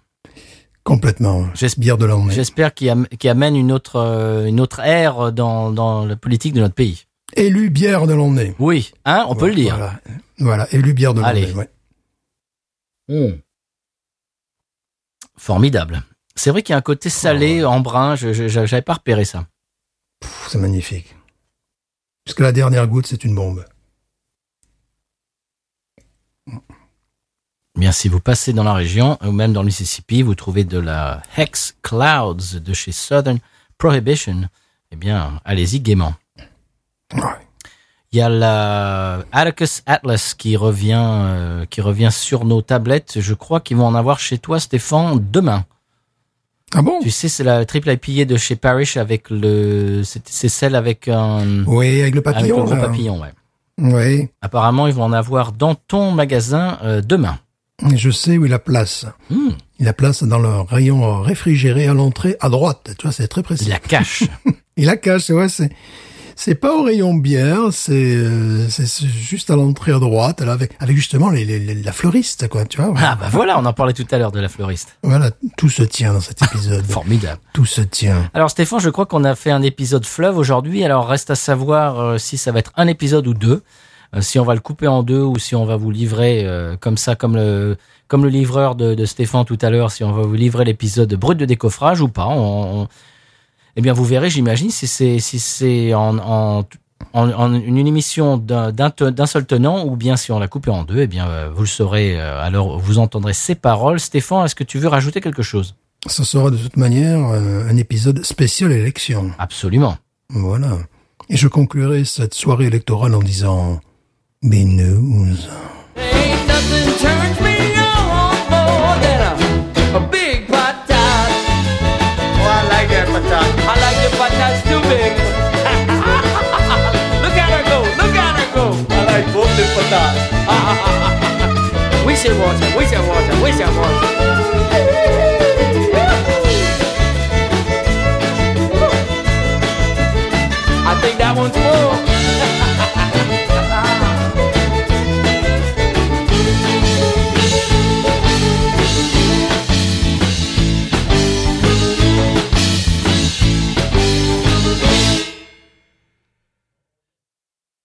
complètement. J'espère- Bière de l'année. J'espère qu'il am- qu'il amène une autre euh, une autre ère dans dans la politique de notre pays. Élu bière de l'année. Oui, hein, on peut le dire. Voilà, voilà. élu bière de Allez. l'année. Ouais. Hmm. Formidable. C'est vrai qu'il y a un côté salé, en brun, je je- j'avais pas repéré ça. C'est magnifique. Parce que la dernière goutte, c'est une bombe. Bien, si vous passez dans la région, ou même dans le Mississippi, vous trouvez de la Hex Clouds de chez Southern Prohibition. Eh bien, allez-y gaiement. Ouais. Il y a la Atticus Atlas qui revient, euh, qui revient sur nos tablettes. Je crois qu'ils vont en avoir chez toi, Stéphane, demain. Ah bon? Tu sais, c'est la triple IPA de chez Parrish avec le, c'est celle avec un, Oui, avec le avec papillon. le gros là. papillon, ouais. Oui, Apparemment, ils vont en avoir dans ton magasin euh, demain. Je sais où il la place. Hmm, Il la place dans le rayon réfrigéré à l'entrée à droite. Tu vois, c'est très précis. il la cache. Il la cache, ouais, c'est c'est pas au rayon bière, c'est euh, c'est juste à l'entrée à droite, là, avec avec justement les, les- les- la fleuriste, quoi, tu vois. ah bah voilà, on en parlait tout à l'heure de la fleuriste. Voilà, tout se tient dans cet épisode. Formidable. tout se tient. Alors Stéphane, je crois qu'on a fait un épisode fleuve aujourd'hui. Alors reste à savoir euh, si ça va être un épisode ou deux, si on va le couper en deux ou si on va vous livrer euh, comme ça, comme le comme le livreur de, de Stéphane tout à l'heure, si on va vous livrer l'épisode brut de décoffrage ou pas. On, on- eh bien, vous verrez, j'imagine, si c'est si c'est en, en en, en une émission d'un seul tenant ou bien si on l'a coupé en deux, eh bien euh, vous le saurez. euh, alors vous entendrez ces paroles. Stéphane, est-ce que tu veux rajouter quelque chose? Ce sera de toute manière euh, un épisode spécial élection. Absolument. Voilà. Et je conclurai cette soirée électorale en disant be news. Ain't nothing turns me on more than a, a big patat. Oh, I like that patat. I like the patats too big. look at her go, look at her go. I like both the patats. we should watch it, we should watch it, we should watch it. I think that one's full.